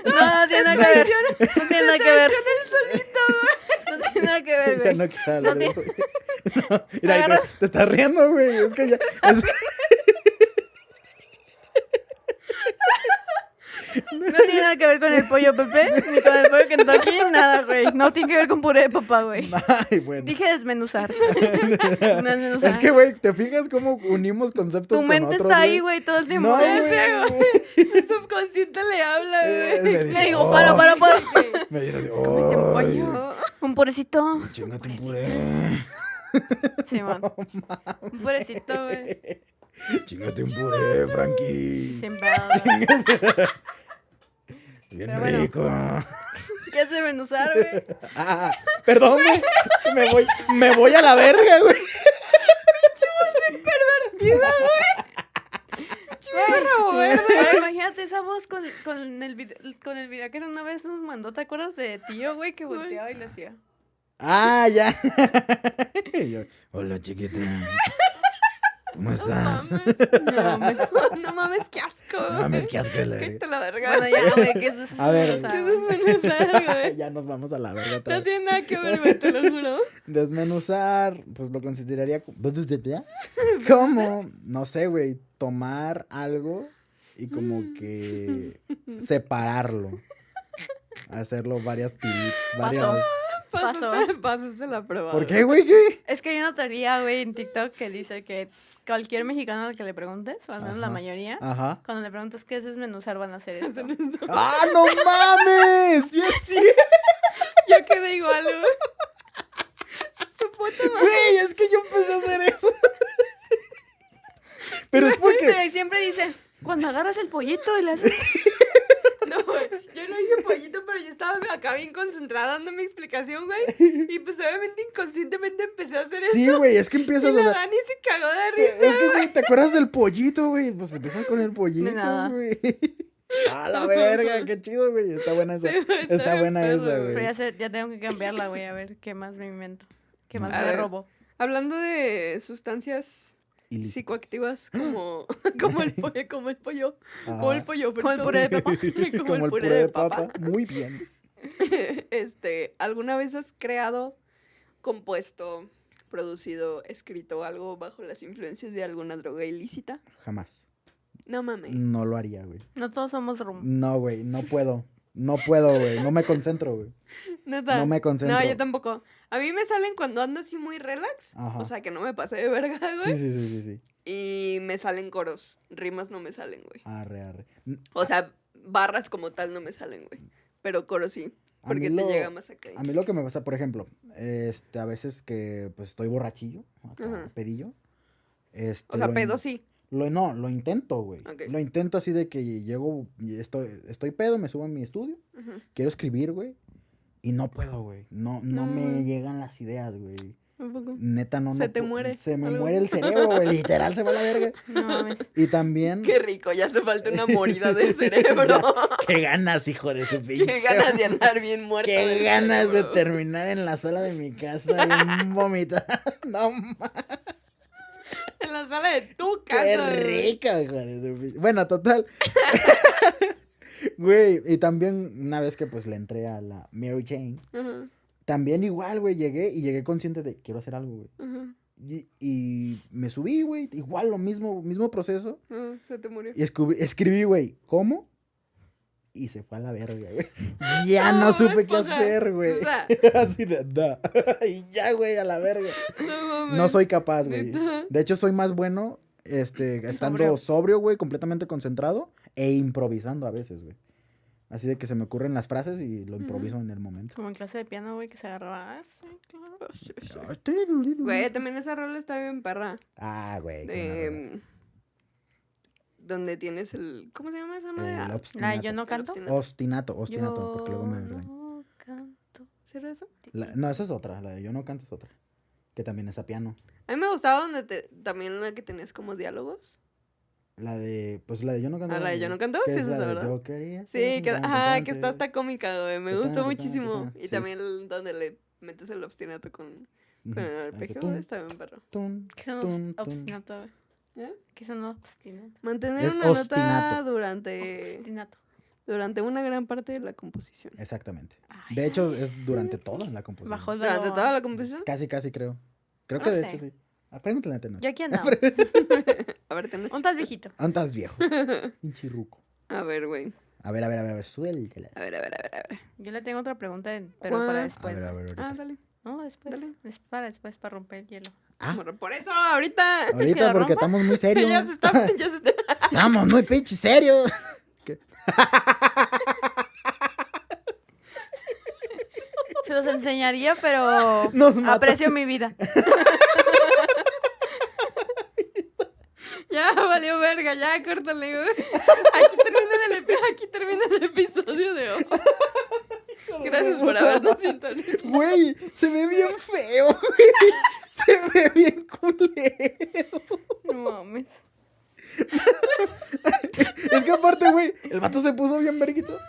No, no tiene nada que ver. No tiene nada que ver. No tiene nada que ver, güey. no quiero hablar de pollo. [laughs] Mira, ahí te, te estás riendo, güey. Es que ya. es- [laughs] No tiene nada que ver con el pollo Pepe, ni con el pollo Kentucky, nada, güey. No tiene que ver con puré de papá, güey. [laughs] Ay, bueno. Dije desmenuzar. Desmenuzar. Es que, güey, ¿te fijas cómo unimos conceptos Tu con mente otros, está ahí, güey, todo el tiempo. No. Su subconsciente le habla, Eh, güey. Le digo, "Oh". para, para, para. Me dice así, Cómete un "Ay, pollo. Un purecito. Chingate un puré. Sí, [laughs] man. Un purecito, güey. [laughs] Chingate un puré, Frankie. Sin. Bien Pero bueno. rico. [laughs] ¿Qué es desmenuzar, güey? Ah, perdón, güey. Me voy, me voy a la verga, güey. Güey, Ahora imagínate esa voz con, con, el video, con el video que una vez nos mandó, ¿te acuerdas de tío, güey? Que volteaba y le hacía. Ah, ya. [laughs] Yo, Hola, chiquita. ¿Cómo estás? No, mames. No mames, qué asco. No mames, qué asco la Cállate verga. la verga. Bueno, ya, [laughs] güey, ¿qué es eso? A ver. desmenuzar, ¿Qué es güey? [laughs] Ya nos vamos a la verga otra No tiene nada que ver, güey, te lo juro. Desmenuzar, pues lo consideraría co- como, no sé, güey, tomar algo y como que separarlo. Hacerlo varias varias, Pasó. Pasaste, la prueba. ¿Por qué, güey? ¿Qué? Es que hay una teoría, güey, en TikTok que dice que cualquier mexicano al que le preguntes, o al menos la mayoría, Ajá. cuando le preguntas qué es desmenuzar, van a hacer [laughs] esto. ¡Ah, no mames! ¡Sí cierto! Yo quedé igual, güey. Su puta madre. Güey, es que yo empecé a hacer eso. [laughs] Pero es porque. Pero y siempre dicen, cuando agarras el pollito y le haces... [laughs] Güey. Yo no hice pollito, pero yo estaba acá bien concentrada dando mi explicación, güey. Y pues obviamente inconscientemente empecé a hacer eso. Sí, güey, es que y empiezas la a. Dani se cagó de Es risa. que, güey, ¿te acuerdas del pollito, güey? Pues empieza con el pollito, güey. [laughs] A la verga, qué chido, güey. Está buena esa. Sí, Está buena perro, esa, güey. güey. Pero ya, sé, ya tengo que cambiarla, güey, a ver qué más me invento. ¿Qué más A me ver. robo? Hablando de sustancias Psicoactivas como, [laughs] como, el [laughs] pollo, como el pollo, como el pollo Como el frito. puré de papa. [laughs] como, el puré de papa. Muy bien. este, ¿alguna vez has creado, compuesto, producido, escrito algo bajo las influencias de alguna droga ilícita? Jamás. No mames. No lo haría, güey. No todos somos rum. No, güey, no puedo. No puedo, güey. No me concentro, güey. [laughs] Neta. No me concentro. No, yo tampoco. A mí me salen cuando ando así muy relax. Ajá. O sea, que no me pasé de verga, [laughs] güey. Sí, sí, sí, sí, sí. Y me salen coros. Rimas no me salen, güey. Arre, arre. O sea, barras como tal no me salen, güey. Pero coros sí. Porque te llega más acá. A mí lo que me pasa, por ejemplo, este, a veces que pues estoy borrachillo, acá, pedillo. Este, O sea, pedo sí. Lo, no, lo intento, güey. Lo intento así de que llego, estoy, estoy pedo, me subo a mi estudio, quiero escribir, güey. Y no puedo, güey. No, no, No, me güey. llegan las ideas, güey. Neta, no. Se no te muere Se me algo. muere el cerebro, güey. Literal se va a la verga. [laughs] No mames. Y también. Qué rico, ya hace falta una morida de [laughs] cerebro. [laughs] Qué ganas, hijo de su pinche. Qué ganas de andar bien muerto. Qué ganas de cerebro. terminar en la sala de mi casa bien vomitar. No mames. En la sala de tu casa. Qué rica, hijo de su pinche- Bueno, total. Güey, y también una vez que pues le entré a la Mary Jane, también igual, güey, llegué y llegué consciente de quiero hacer algo, güey. Y, y me subí, güey, igual lo mismo, mismo proceso. Se te murió. Y escribí, escribí, güey, ¿cómo? Y se fue a la verga, güey. [laughs] Ya no, No, supe qué hacer, güey. O sea. [laughs] Así de, da. [laughs] Y ya, güey, a la verga. No. No soy capaz, güey. De hecho, soy más bueno este, estando Sobrio. sobrio, güey, completamente concentrado e improvisando a veces, güey. Así de que se me ocurren las frases y lo improviso en el momento. Como en clase de piano, güey, que se agarraba. Ah, sí, claro. Oh, sí, sí. Güey. También esa rola está bien perra. Ah, güey. De, donde tienes el. ¿Cómo se llama esa madre? El Ah, obstinato. yo no canto. obstinato. Ostinato, ostinato, porque luego me no canto. ¿Será eso? La- no, esa es otra, la de Yo no canto es otra. Que también es a piano. A mí me gustaba donde te, también la que tenías como diálogos. La de, pues la de Yo no canto. Ah, la de Yo no canto, que sí, es esa verdad. Yo quería Sí, que, ajá, que está hasta cómica, güey. Me gustó muchísimo. Y también donde le metes el obstinato con, con el Ah, arpegio, está bien perro. ¿Qué son obstinato, güey? ¿Eh? ¿Qué son obstinato? Mantener Es una nota durante, Obstinato. durante una gran parte de la composición. Exactamente. Ay, De hecho, es durante toda la composición. Bajo ¿Durante toda la composición? Casi, casi creo. Creo No que de sé. hecho sí. Apréndete la tena. Yo aquí [laughs] andaba. [laughs] A ver, ten- Un tal viejito. Andas viejo. [laughs] Pinche ruco. A ver, güey. A ver, a ver, a ver, a ver, suéltela. A ver, a ver, a ver, a ver. Yo le tengo otra pregunta, pero ¿Cuál? para A después. a ver, a ver, Ah, ahorita. dale. No, después. Dale. Es para después, para romper el hielo. Ah, Por- Por eso, ahorita. ¿Quieres que ahorita porque rompa? estamos muy [laughs] serios. ya se está, [laughs] ya se está. Estamos muy pinche serios. Se los enseñaría, pero Nos aprecio mi vida. Ya valió verga, ya córtale, güey. [laughs] Aquí termina el, aquí termina el episodio de hoy. Gracias por habernos sintonizado. Güey, se ve bien feo, güey. Se ve bien culero. No mames. Es que aparte, güey, el vato se puso bien verguito.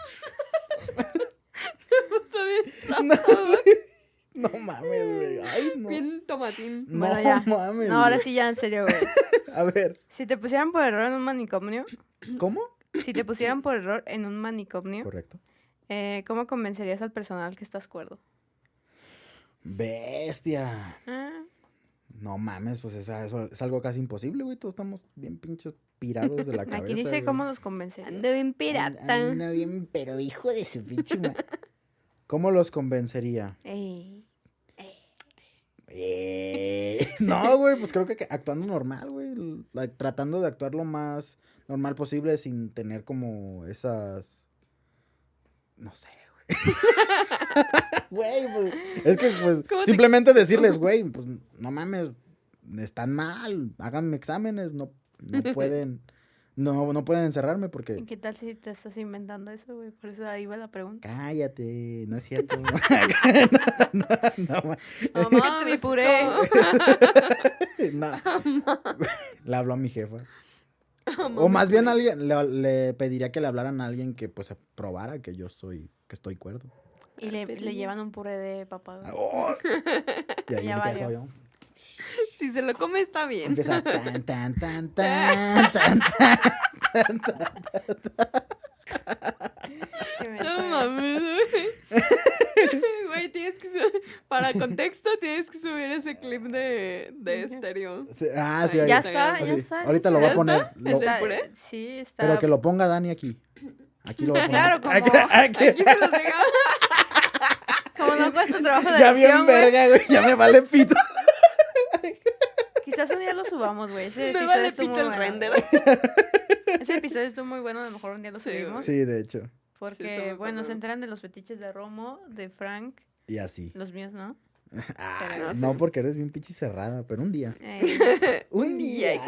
Está bien, No, sí. No mames, güey. Ay, no. bien tomatín. No Bueno, ya. mames. No, ahora güey. sí ya en serio, güey. [laughs] A ver, Si te pusieran por error en un manicomio, ¿cómo? si te pusieran por error en un manicomio, Correcto. eh, ¿cómo convencerías al personal que estás cuerdo? Bestia. Ah, No mames, pues es, eso es algo casi imposible, güey. Todos estamos bien pinchos pirados de la [laughs] cabeza. aquí dice güey. cómo los convencerías. Ando bien pirata. Anda bien, pero hijo de su pinche [laughs] ¿Cómo los convencería? Ey. Eh, [laughs] no, güey, pues creo que actuando normal, güey. like, tratando de actuar lo más normal posible sin tener como esas. No sé, güey. [laughs] Güey, pues. Es que, pues, ¿Cómo te- simplemente decirles, güey, pues no mames, están mal, háganme exámenes, no, no [laughs] pueden. No, no pueden encerrarme ¿Y porque. qué tal si te estás inventando eso, güey? Por eso ahí va la pregunta. Cállate, no es cierto. [laughs] [laughs] no, no, no, Mamá, mi [laughs] puré. no. Le habló a mi jefa. O más bien alguien, le, le pediría que le hablaran a alguien que pues probara que yo soy, que estoy cuerdo. Y le, llevan un puré de papá. Oh. Y ahí Ya empiezo valió. yo. [laughs] Si se lo come, está bien. Empieza [laughs] tan, tan, tan, tan, tan, tan. Qué menso, No mames, güey. Güey, tienes que subir. Para contexto, tienes que subir ese clip de, de estéreo. Sí, Ah, sí, Ya ahí Ya está. ya está. Ahorita lo voy a poner. está? lo- ¿Es el puré? Sí, está. pero que lo ponga Dani aquí. Aquí lo voy a poner. Claro, como- Aquí- aquí. Aquí se los dejaba. Como no cuesta trabajo de Ya edición, bien güey. verga, güey. Ya me vale pito. Quizás un día lo subamos, güey. Ese Me episodio vale estuvo pito muy el bueno. render. [laughs] Ese episodio estuvo muy bueno. A lo mejor un día lo Sí, subimos. Sí, de hecho. Porque, bueno, bueno. se enteran de los fetiches de Romo, de Frank, Y así. los míos, ¿no? [laughs] Ah, Pero- no, porque eres bien pinche cerrada, pero un día. Eh, [laughs] Un día,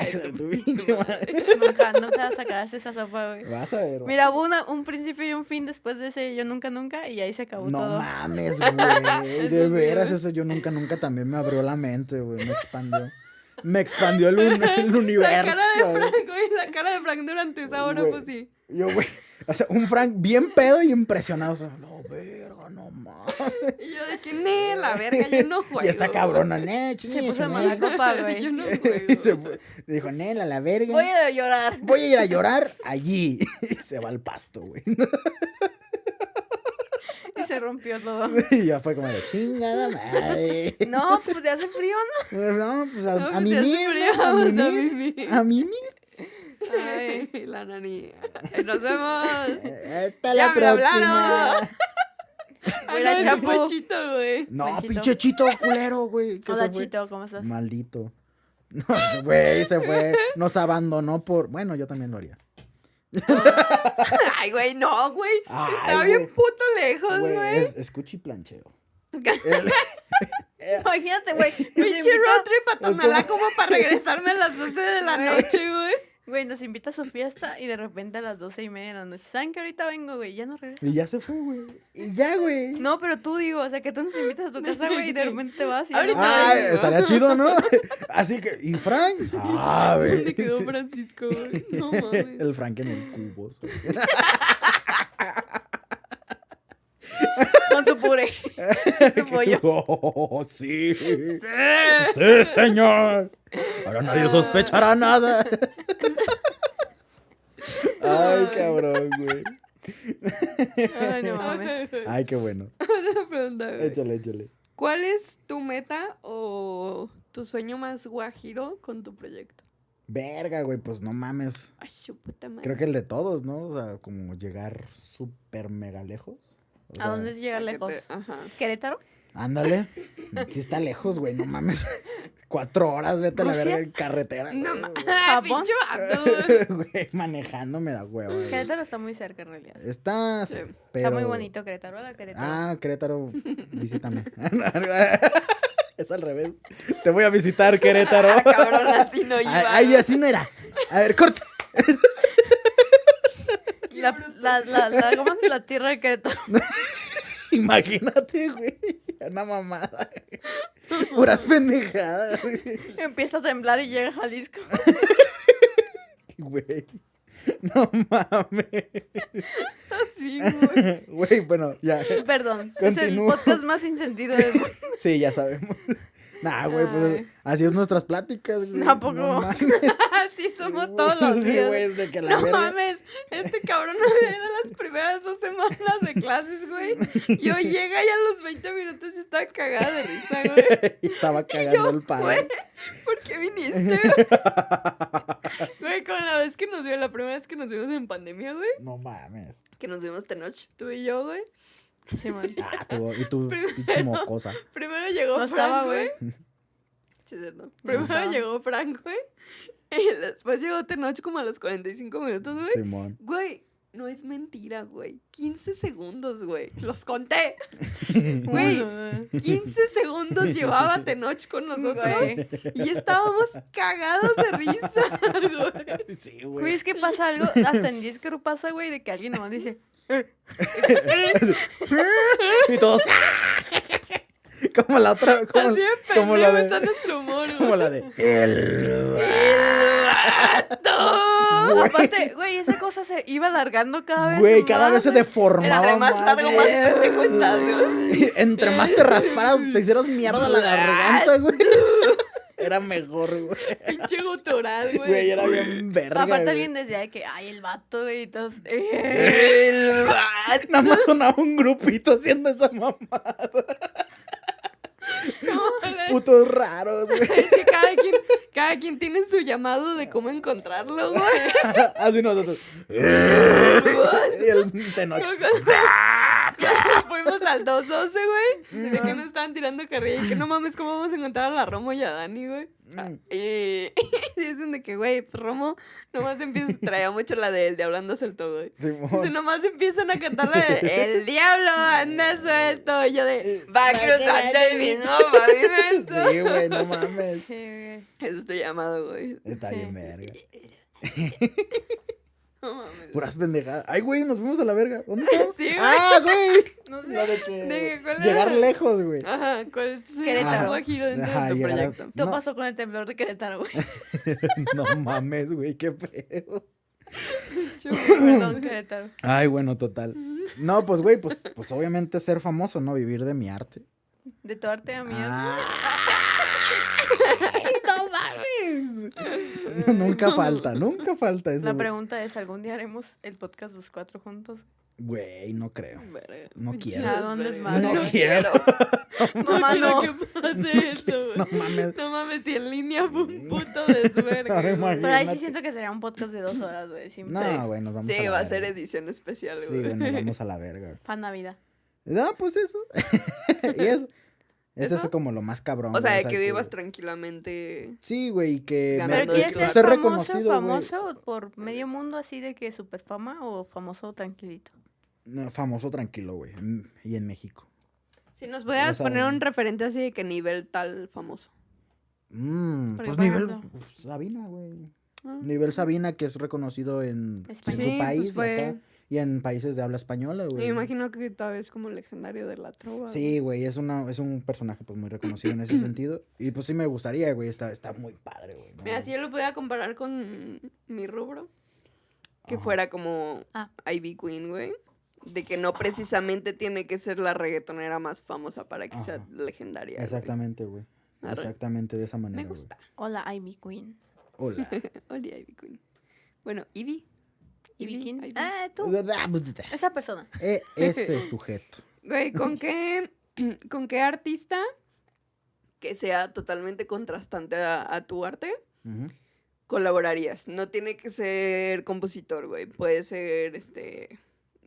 nunca, nunca sacarás esa sopa, güey. Vas a ver. Mira, hubo una, un principio y un fin después de ese Yo Nunca Nunca y ahí se acabó No todo. mames, güey. De veras, eso yo nunca, nunca también me abrió la mente, güey. Me expandió. Me expandió el, un- el La universo. cara de. Frank, güey. La cara de Frank durante esa hora, Güey. pues sí. Yo, güey. O sea, un Frank bien pedo y impresionado. O sea, no, verga, no mames. Y yo de que, ne, la verga, yo no [laughs] juego. Y esta cabrona, ne, Se chingue puso mala copa, güey. [laughs] Yo no [laughs] Y juego. se. Dijo, Nela, la verga. Voy a llorar. Voy a ir a llorar allí. Y se va al pasto, güey. Se rompió todo. [laughs] Y ya fue como de chingada madre. [laughs] No, pues ya hace frío, [laughs] No, pues a, No, a pues mí ya mismo, frío, a vamos mí a mismo, a mí mismo. ¿no? Ay. La nani. Nos vemos. Hasta Ya la me próxima. hablaron. Ah, no, Chapo. Panchito, güey. No, Panchito. pinche chito culero, güey. Hola. Chito, ¿cómo estás? Maldito. No, güey, se fue. Nos abandonó por. Bueno, yo también lo haría. [laughs] Ay, güey, no, güey. Ay, Estaba bien puto lejos, Güey, güey. es, escucha y plancheo. El- [laughs] [laughs] Imagínate, güey. Pinche road trip a como- Tonalá como para regresarme a las 12 de la noche, güey. Güey, nos invita a su fiesta y de repente a las doce y media de la noche. ¿Saben que ahorita vengo, güey? Ya no regresa. y ya se fue, güey. Y ya, güey. No, pero tú digo, o sea, que tú nos invitas a tu casa, güey, y de repente te vas y Ahorita Ah, vengo. estaría chido, ¿no? [laughs] Así que, ¿y Frank? [laughs] Ah, ¿Dónde güey. quedó Francisco, güey? [laughs] No mames. El Frank en el cubo. con su puré. su pollo. Oh, sí. Sí. Sí, señor. Ahora nadie sospechará nada. Ay, cabrón, güey. Ay, no mames. [laughs] Ay, qué bueno. [laughs] Otra pregunta, güey. Échale, échale. ¿Cuál es tu meta o tu sueño más guajiro con tu proyecto? Verga, güey, pues no mames. Ay, su puta madre. Creo que el de todos, ¿no? O sea, como llegar súper mega lejos. O ¿A sea, dónde es llegar lejos? te- Ajá. ¿Querétaro? Ándale. Sí está lejos, güey, no mames. [laughs] Cuatro horas, vete a la verga en carretera. No mames. [laughs] Güey. Güey, manejando me da huevo. güey. Querétaro está muy cerca, en realidad. Está, Sí. pero... Está muy bonito Querétaro, ¿verdad? Querétaro. Ah, Querétaro, visítame. [laughs] es al revés. Te voy a visitar, Querétaro. Ah, cabrón, así no iba. Ay, ay, así no era. A ver, corta. la, la, la, la, ¿cómo es la tierra de Querétaro? Imagínate, güey. Una mamada. [laughs] Puras pendejadas. Empieza a temblar y llega a Jalisco. [laughs] Güey. No mames. Así, güey. [laughs] Güey, bueno, ya. Perdón, es el podcast más sin sentido del mundo. Sí, ya sabemos. Nah, güey, pues así es nuestras pláticas, güey. ¿A poco? No [laughs] mames. Así somos todos los días. güey, es de que la No verga- mames, este cabrón no había ido las primeras dos semanas de clases, güey. Yo llega y a los 20 minutos yo estaba cagada de risa, güey. [laughs] Estaba cagando el palo. Güey, ¿por qué viniste? [laughs] Güey, con la vez que nos vio, la primera vez que nos vimos en pandemia, güey. No mames. Que nos vimos esta noche, tú y yo, güey. Simón. [laughs] Ah, tú, y pinche mocosa. [laughs] Primero llegó No Frank, estaba, güey. güey. Sí. Primero estaba. llegó Frank, güey. [laughs] Y después llegó Tenoch como a los 45 minutos, güey. Simón. Güey, no es mentira, güey. 15 segundos, güey. Los conté. Güey. Güey. 15 segundos llevaba Tenoch con nosotros. Güey. Y estábamos cagados de risa, güey. Sí, Güey, es que pasa algo, hasta en Discord pasa, güey, de que alguien nomás dice, [laughs] Y todos. [laughs] como la otra. Como, Así de como la de. está nuestro humor, güey. [laughs] Como la de. El. Aparte, güey, esa cosa se iba alargando cada vez Güey, cada más, vez se deformaba. Entre más largo, más pendejo estás, güey. Entre más te rasparas, te hicieras mierda la garganta, güey. Era mejor, güey. Pinche gutural, güey. Güey, era bien verga. Aparte alguien decía de que, ay, el vato, güey, y todos, [laughs] El vato. Nada más sonaba un grupito haciendo esa mamada. [laughs] Putos raros, güey. Es que cada quien, cada quien tiene su llamado de cómo encontrarlo, güey. [laughs] Así nosotros. y el Tenoch. [laughs] [laughs] Fuimos al 212, güey. De que nos estaban tirando carrilla y que no mames, ¿cómo vamos a encontrar a la Romo y a Dani, güey? Mm. [laughs] Y dicen de que, güey, pues Romo nomás empieza, traía mucho la de, el de hablando suelto, güey. Simón. nomás empiezan a cantar la de El diablo anda suelto. Y yo de, va cruzando el mismo pavimento. Sí, güey, no mames. Sí, güey. Eso es tu llamado, güey. Está Sí. bien, verga. No mames. Puras pendejadas. Ay, güey, nos fuimos a la verga. ¿Dónde [laughs] estamos? Sí, güey. Ah, güey. [laughs] No sé. De que. ¿De qué? ¿Cuál Llegar era? lejos, güey. Ajá, ¿cuál es tu Querétaro. giro dentro Ajá, de tu llegar proyecto? ¿Qué No. pasó con el temblor de Querétaro, güey? [laughs] No mames, güey, qué pedo. Perdón, Querétaro. Ay, bueno, total. No, pues, güey, pues, pues obviamente ser famoso, ¿no? Vivir de mi arte. De tu arte a mí. Ah. Ay, [laughs] no mames. nunca falta, nunca falta eso. La pregunta es, ¿algún día haremos el podcast los cuatro juntos? Güey, no creo. No quiero. ¿A dónde es? No quiero. Mamá, No no. quiero [laughs] que pase eso, güey. No mames. No mames, si en línea fue un puto desvergue. [laughs] Pero ahí sí siento que sería un podcast de dos horas, güey. No, güey, nos vamos a Sí, la va a ser edición especial, Sí, güey. güey, nos vamos a la verga. güey. Para Navidad. Ah, pues eso. y eso. Eso ¿Eso? es como lo más cabrón. O sea, güey, de que vivas tranquilamente. Sí, güey, y que... Ganando ¿Pero quieres ser ser famoso, reconocido, güey. famoso por medio mundo así de que super fama o famoso tranquilito? No, famoso tranquilo, güey. en- Y en México. Si nos pudieras O sea, poner un referente así de que nivel tal famoso. Mm, pues nivel pues, Sabina, güey. Ah. Nivel Sabina, que es reconocido en, en España. Sí, su pues país fue- acá, y en países de habla española, güey. Me imagino que todavía es como legendario de la trova. Sí, güey, es, una, es un personaje pues muy reconocido en ese [clears throat] sentido. Y pues sí me gustaría, güey, está, está muy padre, güey. ¿no? Mira, si yo lo pudiera comparar con mi rubro, que Ajá. fuera como Ah. Ivy Queen, güey. De que no precisamente tiene que ser la reggaetonera más famosa para que sea legendaria. Exactamente, güey. Exactamente de esa manera, Me güey. gusta. Hola, Ivy Queen. Hola. [laughs] Hola, Ivy Queen. Bueno, Ivy. Queen. Ivy. Ah, tú. Esa persona. E- [laughs] ese sujeto. Güey, ¿con qué, [clears throat] ¿con qué artista que sea totalmente contrastante a, a tu arte colaborarías? No tiene que ser compositor, güey. Puede ser, este,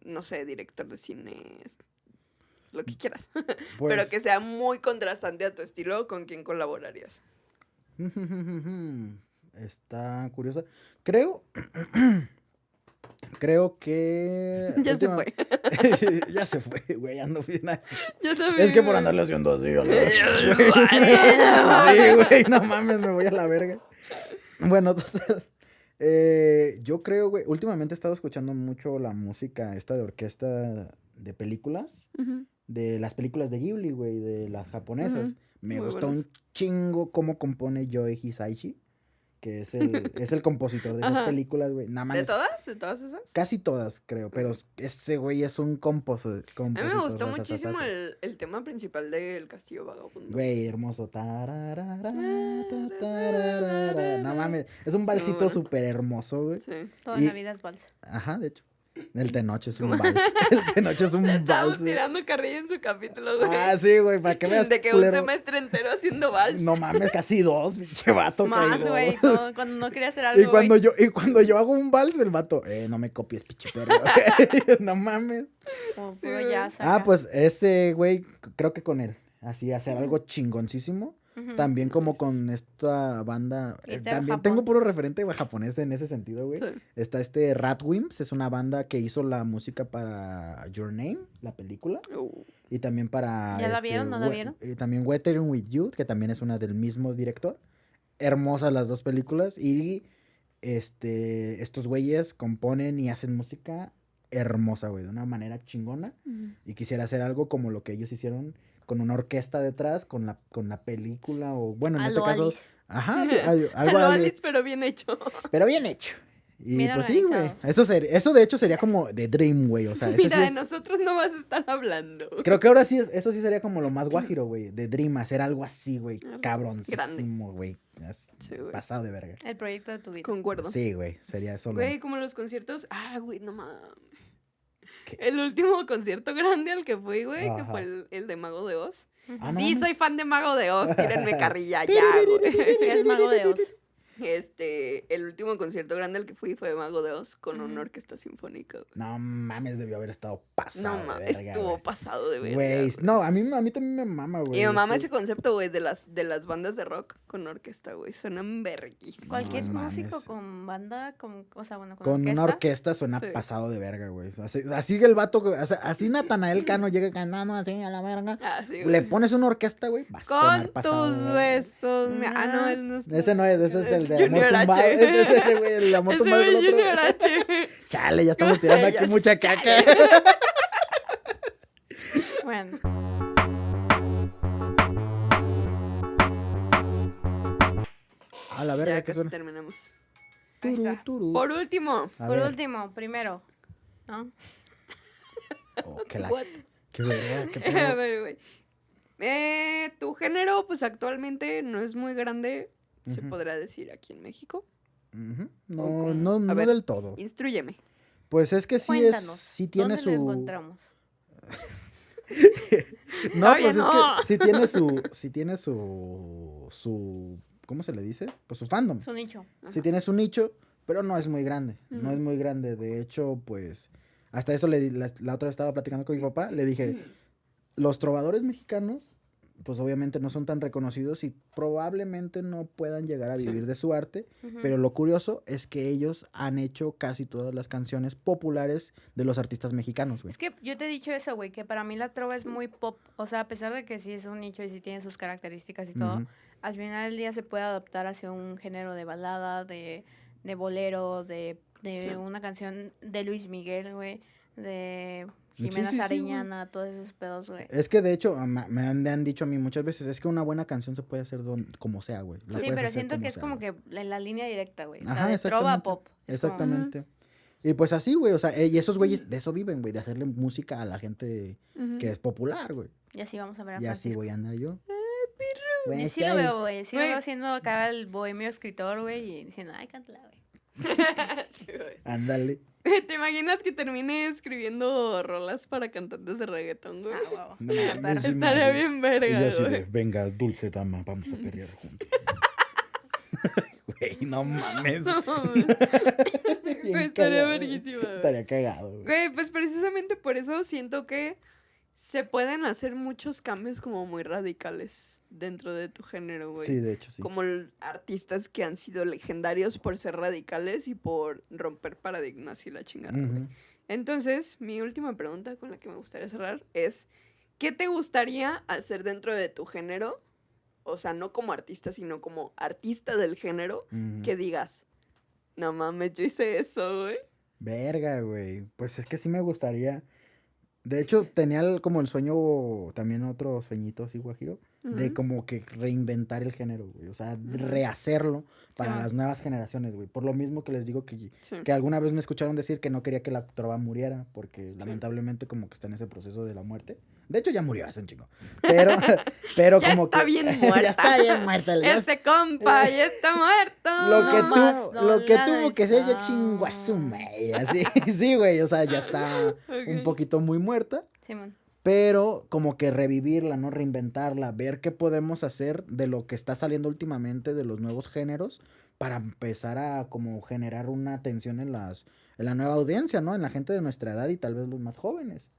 no sé, director de cine, lo que quieras. [laughs] Pues, Pero que sea muy contrastante a tu estilo, ¿con quién colaborarías? [laughs] Está curiosa. Creo. [clears throat] [clears throat] Creo que. [laughs] Ya se fue. [laughs] ya se fue, güey. Ando bien así. Yo también. Es que por güey. andarle haciendo así, ¿o no? [laughs] Sí, güey, no mames, me voy a la verga. Bueno, total. Eh, yo creo, güey, últimamente he estado escuchando mucho la música esta de orquesta de películas, de las películas de Ghibli, güey, de las japonesas. Me muy gusta buenas. un chingo cómo compone Joe Hisaishi, que es el, es el compositor de esas películas, güey. Nada ¿De más. todas? ¿De todas esas? Casi todas, creo, pero ese güey es un composo- compositor. A mí me gustó muchísimo el, el tema principal del Castillo Vagabundo. Güey, hermoso. Tararara, ta, tararara. No mames, es un valsito bueno. súper hermoso, güey. Sí. Toda Y- la vida es vals. Ajá, de hecho. El Tenoch es un [laughs] vals. El Tenoch es un Le estábamos vals. tirando carrilla en su capítulo, güey. Ah, sí, güey, para que [laughs] veas. de que culero. un semestre entero haciendo vals. No mames, casi dos, pinche vato. Más, güey, [laughs] no, cuando no quería hacer algo, Y cuando yo, y cuando yo hago un vals, el vato, eh, no me copies, pinche perro. no mames. Como Sí, jazz Ah, pues ese güey, creo que con él. Así, hacer algo chingoncísimo. También como con esta banda. Eh, también tengo puro referente japonés en ese sentido, güey. Sí. Está este Ratwimps, es una banda que hizo la música para Your Name, la película. Uh, Y también para. ¿Ya la este, vieron? ¿No la vieron? Y también Weathering with You, que también es una del mismo director. Hermosas las dos películas. Y este estos güeyes componen y hacen música hermosa, güey, de una manera chingona. Y quisiera hacer algo como lo que ellos hicieron con una orquesta detrás, con la, con la película, o bueno, en A este caso. Alice. Ajá, al- [laughs] algo Lo ali- Alice, pero bien hecho. pero bien hecho. Y Bien pues sí, güey. Eso, ser- eso de hecho sería como de Dream, güey. O sea, sí Mira, de es- nosotros no vas a estar hablando. Creo que ahora sí, es- eso sí sería como lo más guajiro, güey. De Dream, hacer algo así, güey. Algo Cabroncísimo, güey. Sí. Pasado de verga. El proyecto de tu vida. Concuerdo. Sí, güey. Sería eso. lo- Güey, como los conciertos. Ah, güey, no mames. El último [laughs] concierto grande al que fui, güey, que fue el, el de Mago de Oz. Ah, no sí, mames. soy fan de Mago de Oz. Tírenme [laughs] carrilla ya, güey. [laughs] Es mago de Oz. Este, el último concierto grande al que fui fue de Mago de Oz con una orquesta sinfónica. güey. No mames, debió haber estado pasado. No de mames, verga, estuvo güey. pasado de verga. Güey, no, a mí, a mí también me mama, güey. Y me mama ese concepto, güey, de las, de las bandas de rock con orquesta, güey. Suenan verguísimos. Cualquier No músico mames. con banda, con, o sea, bueno, con, Con orquesta. una orquesta suena Sí. pasado de verga, güey. Así, así que el vato, o sea, así [laughs] Natanael Cano llega cantando así a la verga. Ah, sí, Le pones una orquesta, güey, va a sonar Con pasado tus besos. Ah, no, él no es. Ese no es, ese es el de amor Junior tumbado. H. Ese es ese, güey, el amor Ese tumbado güey es el otro. Junior H. [laughs] Chale, ya estamos [laughs] tirando aquí mucha [laughs] caca. Bueno, A la verga, Ya ¿qué casi suena? terminamos. ahí está. Por último. A Por ver. último, primero, ¿no? Oh, qué la- What? qué verga, qué A ver, güey. Eh, tu género, pues actualmente no es muy grande, se podrá decir aquí en México. No, no, no ver. del todo. Instruyeme. Pues es que sí Cuéntanos, es, sí tiene ¿Dónde su... lo encontramos? [laughs] No, Oye, pues no. es que sí tiene su, [laughs] sí tiene su, su, ¿cómo se le dice? Pues su fandom. Su nicho. Sí tiene su nicho, pero no es muy grande. No es muy grande. De hecho, pues, hasta eso le di- la, la otra vez estaba platicando con mi papá. Le dije, los trovadores mexicanos, pues obviamente no son tan reconocidos y probablemente no puedan llegar a Sí. vivir de su arte. Pero lo curioso es que ellos han hecho casi todas las canciones populares de los artistas mexicanos, güey. Es que yo te he dicho eso, güey, que para mí la trova es muy pop. O sea, a pesar de que sí es un nicho y sí tiene sus características y todo, al final del día se puede adaptar hacia un género de balada, de, de bolero, de, de Sí. una canción de Luis Miguel, güey, de Jimena sí, sí. Sariñana, todos esos pedos, güey. Es que de hecho, me han, me han dicho a mí muchas veces, es que una buena canción se puede hacer don- como sea, güey. Sí, pero siento que es sea, como güey. que en la línea directa, güey. O sea, Ajá, de trova exactamente. pop. Es como- Exactamente. Y pues así, güey, o sea, eh, y esos güeyes de eso viven, güey, de hacerle música a la gente Ujú. que es popular, güey. Y así vamos a ver a Y así Francisco. voy a andar yo. Y Buenas sí lo veo, güey. Sí lo veo haciendo acá el bohemio escritor, güey, y diciendo, ay, cántala, güey. [laughs] Sí, güey. Ándale. ¿Te imaginas que termine escribiendo rolas para cantantes de reggaetón, güey? Ah, huevo. No Estaría bien verga, así de, güey. venga, dulce dama, vamos a pelear juntos. [laughs] Güey, no mames. No Güey, estaría cagado. verguísima, güey. Estaría cagado, güey. Güey, pues precisamente por eso siento que se pueden hacer muchos cambios como muy radicales dentro de tu género, güey. Sí, de hecho, sí. Como artistas que han sido legendarios por ser radicales y por romper paradigmas y la chingada. güey. Entonces, mi última pregunta con la que me gustaría cerrar es, ¿qué te gustaría hacer dentro de tu género? O sea, no como artista, sino como artista del género, que digas, no mames, yo hice eso, güey. Verga, güey. Pues es que sí me gustaría. De hecho, tenía el- como el sueño, también otro sueñito así, guajiro, de como que reinventar el género, güey. O sea, rehacerlo para las nuevas generaciones, güey. Por lo mismo que les digo que, Sí. que alguna vez me escucharon decir que no quería que la trova muriera, porque lamentablemente como que está en ese proceso de la muerte. De hecho, ya murió hace un chingo. Pero, [laughs] pero Ya como está que... bien [laughs] ya muerta. está bien muerta. ya Ese compa ya está muerto. [laughs] lo que No más tuvo, lo que tuvo que ser ya deseo. chingo a su madre, así, sí, güey, o sea, ya está un poquito muy muerta, Simón. Pero como que revivirla, ¿no? Reinventarla, ver qué podemos hacer de lo que está saliendo últimamente de los nuevos géneros para empezar a como generar una atención en las en la nueva audiencia, ¿no? En la gente de nuestra edad y tal vez los más jóvenes.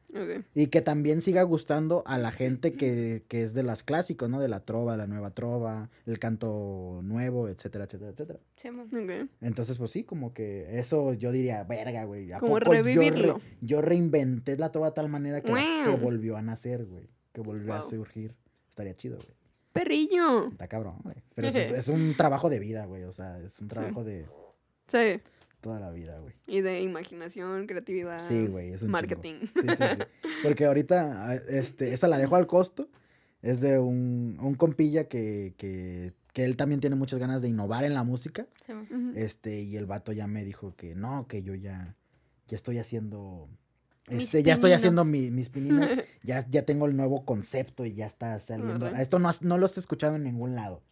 Y que también siga gustando a la gente que, que es de las clásicos, ¿no? De la trova, la nueva trova, el canto nuevo, etcétera, etcétera, etcétera. Simón. Ok. Entonces, pues sí, como que eso yo diría, verga, güey. ¿a Como poco yo re- revivirlo. Yo, reinventé la trova de tal manera que, que volvió a nacer, güey. Que volvió a surgir. Estaría chido, güey. Perrillo. Está cabrón, güey. Pero eso es, [laughs] es un trabajo de vida, güey. O sea, es un trabajo de Sí. Toda la vida, güey. Y de imaginación, creatividad. Sí, güey, es un chingo. Marketing. Sí, sí, sí. [laughs] Porque ahorita, ah, este, esa la dejo al costo. Es de un, un compilla que, que, que él también tiene muchas ganas de innovar en la música. Ujú. Este, y el vato ya me dijo que no, que yo ya, ya estoy haciendo. Este, ya estoy haciendo mi- mis pininos. [laughs] ya, ya tengo el nuevo concepto y ya está saliendo. Esto no, has- no lo has escuchado en ningún lado.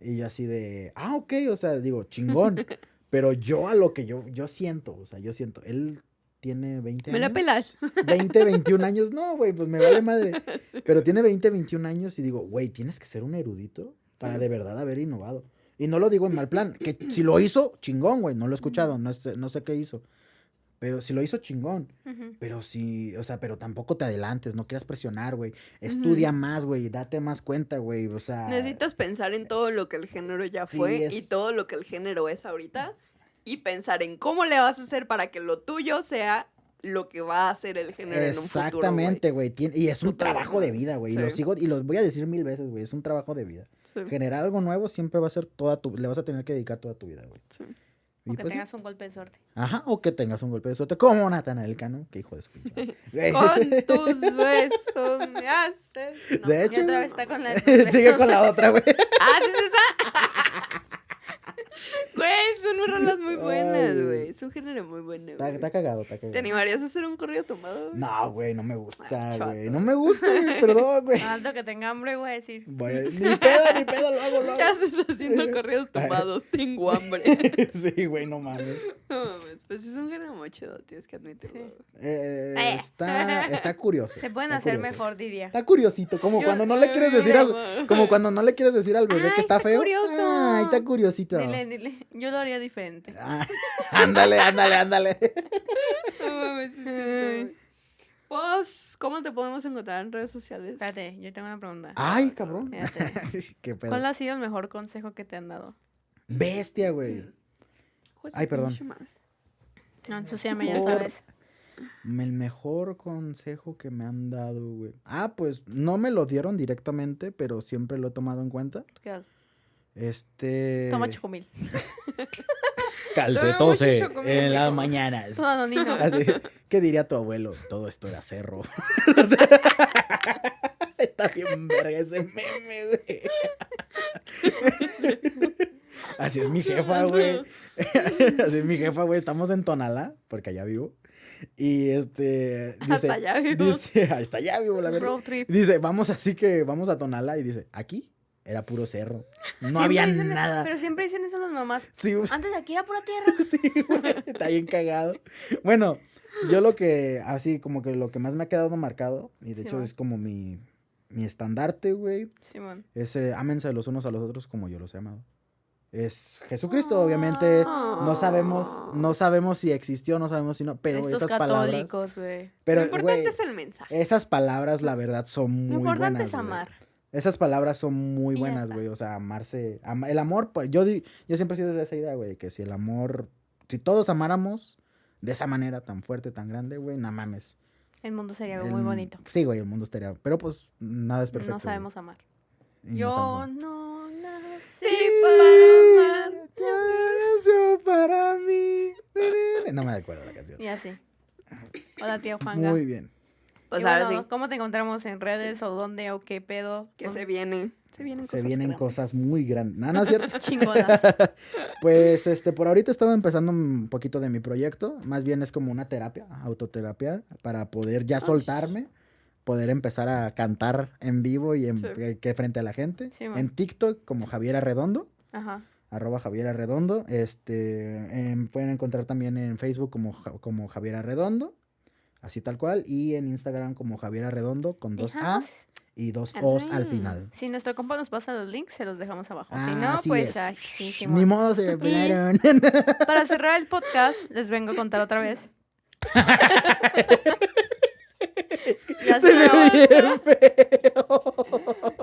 Y yo así de, ah, ok, o sea, digo, chingón. [laughs] pero yo a lo que yo, yo siento, o sea, yo siento, él tiene 20 Me la años. pelas. 20, 21 años, no, güey, pues me vale madre. [laughs] Pero tiene 20, 21 años y digo, güey, tienes que ser un erudito para de verdad haber innovado. Y no lo digo en mal plan, que si lo hizo, chingón, güey, no lo he escuchado, no sé, no sé qué hizo. Pero si lo hizo, chingón. Pero si, o sea, pero tampoco te adelantes, no quieras presionar, güey. Estudia más, güey, date más cuenta, güey, o sea. Necesitas pensar en todo lo que el género ya Sí, fue es- y todo lo que el género es ahorita. Y pensar en cómo le vas a hacer para que lo tuyo sea lo que va a ser el género en un futuro. Exactamente, güey. Y es un trabajo de vida, güey. Y lo sigo, y lo voy a decir mil veces, güey. Es un trabajo de vida. Sí, Generar algo nuevo siempre va a ser toda tu, le vas a tener que dedicar toda tu vida, güey. sí. Y O que pues tengas un golpe de suerte. Ajja, o que tengas un golpe de suerte, como Natanael Cano, que hijo de su pinche. [laughs] Con tus besos me [laughs] haces. No. De hecho, otra vez está con la... [laughs] sigue con la otra, güey. Ah, ¿sí es esa? Güey, son rolas muy buenas, Su género muy bueno, Está, güey. está cagado, está ¿Te cagado. animarías a hacer un corrido tomado? güey? No, güey, no me gusta, Ay, chato. güey. No me gusta, güey, perdón, güey. [laughs] Alto que tenga hambre, voy a decir. Voy a- Ni pedo, ni pedo, lo hago, lo ¿Qué hago. [laughs] haces haciendo corridos [laughs] tomados? Tengo hambre. Sí, güey, no mames. No mames, pues es un género muy chido, tienes que admitirlo. Sí. Eh, Eh. está, está curioso. Se pueden está hacer curioso. mejor, diría. Está curiosito, como Yo- cuando no le quieres decir Ay, a, mamá. como cuando no le quieres decir al bebé Ay, que está, está feo. curioso. Ay, está curiosito. Dile, dile. Yo lo haría diferente. Ah, ándale, [laughs] ándale, ándale. No mames, es. Pues, ¿cómo te podemos encontrar en redes sociales? Espérate, yo tengo una pregunta. Ay, cabrón. Espérate. [laughs] Qué pedo. ¿Cuál ha sido el mejor consejo que te han dado? Bestia, güey. Pues, Ay, perdón. No, entusiasme, ya sabes. El mejor consejo que me han dado, güey. Ah, pues no me lo dieron directamente, pero siempre lo he tomado en cuenta. ¿Qué? Este. Toma chocomil. [laughs] Mucho chocomil, en las mañanas. Todo. [laughs] Así, ¿Qué diría tu abuelo? Todo esto era cerro. [laughs] Está bien verga ese meme, güey. Así es mi jefa, güey. [laughs] Así es mi jefa, güey. Estamos en Tonalá, porque allá vivo. Y este. Dice, Hasta allá vivo. Dice, hasta allá vivo, la verdad. Road trip. Dice, vamos así que vamos a Tonalá. Y dice, aquí era puro cerro. No Siempre había dicen- nada. Pero siempre dicen eso las mamás. Sí, Antes de aquí era pura tierra. [laughs] Sí, güey, está bien cagado. Bueno, yo lo que, así como que lo que más me ha quedado marcado, y de Sí, hecho va. es como mi, mi estandarte, güey, Simón. es eh, ámense los unos a los otros como yo los he amado. Es Jesucristo, obviamente. No sabemos, no sabemos si existió, no sabemos si no, pero Estos esas palabras. católicos, güey. Pero, Lo importante güey, es el mensaje. esas palabras, la verdad, son muy Lo importante buenas. es amar. Esas palabras son muy ya buenas, güey. O sea, amarse. ama- el amor, pues, yo, yo siempre he sido de esa idea, güey, que si el amor. Si todos amáramos de esa manera tan fuerte, tan grande, güey, no mames. El mundo sería El- muy bonito. Sí, güey, el mundo estaría. Pero pues nada es perfecto. no sabemos amar. no Yo sabemos. no nací Sí, para amar. Nació para mí. [laughs] No me acuerdo la canción. Y así. Hola, tío Juanga. Muy bien. Pues Y ahora bueno, sí, ¿Cómo te encontramos en redes o dónde o qué pedo? que ¿Dónde- se viene. Se vienen Se cosas vienen grandes. cosas muy grandes. No, no es cierto. [laughs] [laughs] Chingonas. Pues este, por ahorita he estado empezando un poquito de mi proyecto. Más bien es como una terapia, autoterapia, para poder ya soltarme, poder empezar a cantar en vivo y en Sí. que, que frente a la gente. Sí, en TikTok como Javier Arredondo, Ajá. arroba Javier Arredondo. Este, em, pueden encontrar también en Facebook como, como Javier Arredondo, así tal cual. Y en Instagram como Javier Arredondo con dos A y dos O's al final. Si nuestro compa nos pasa los links, se los dejamos abajo. si Ah, no, así pues es. ay, sí, Ni modo, se me. [laughs] Para cerrar el podcast, les vengo a contar otra vez. [laughs] [laughs] Ya Se bien feo.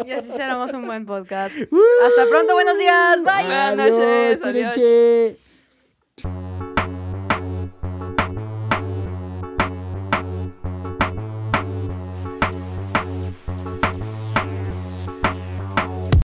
Y así cerramos un buen podcast. Hasta pronto, buenos días. Bye. Buenas Adiós, noches, adiós.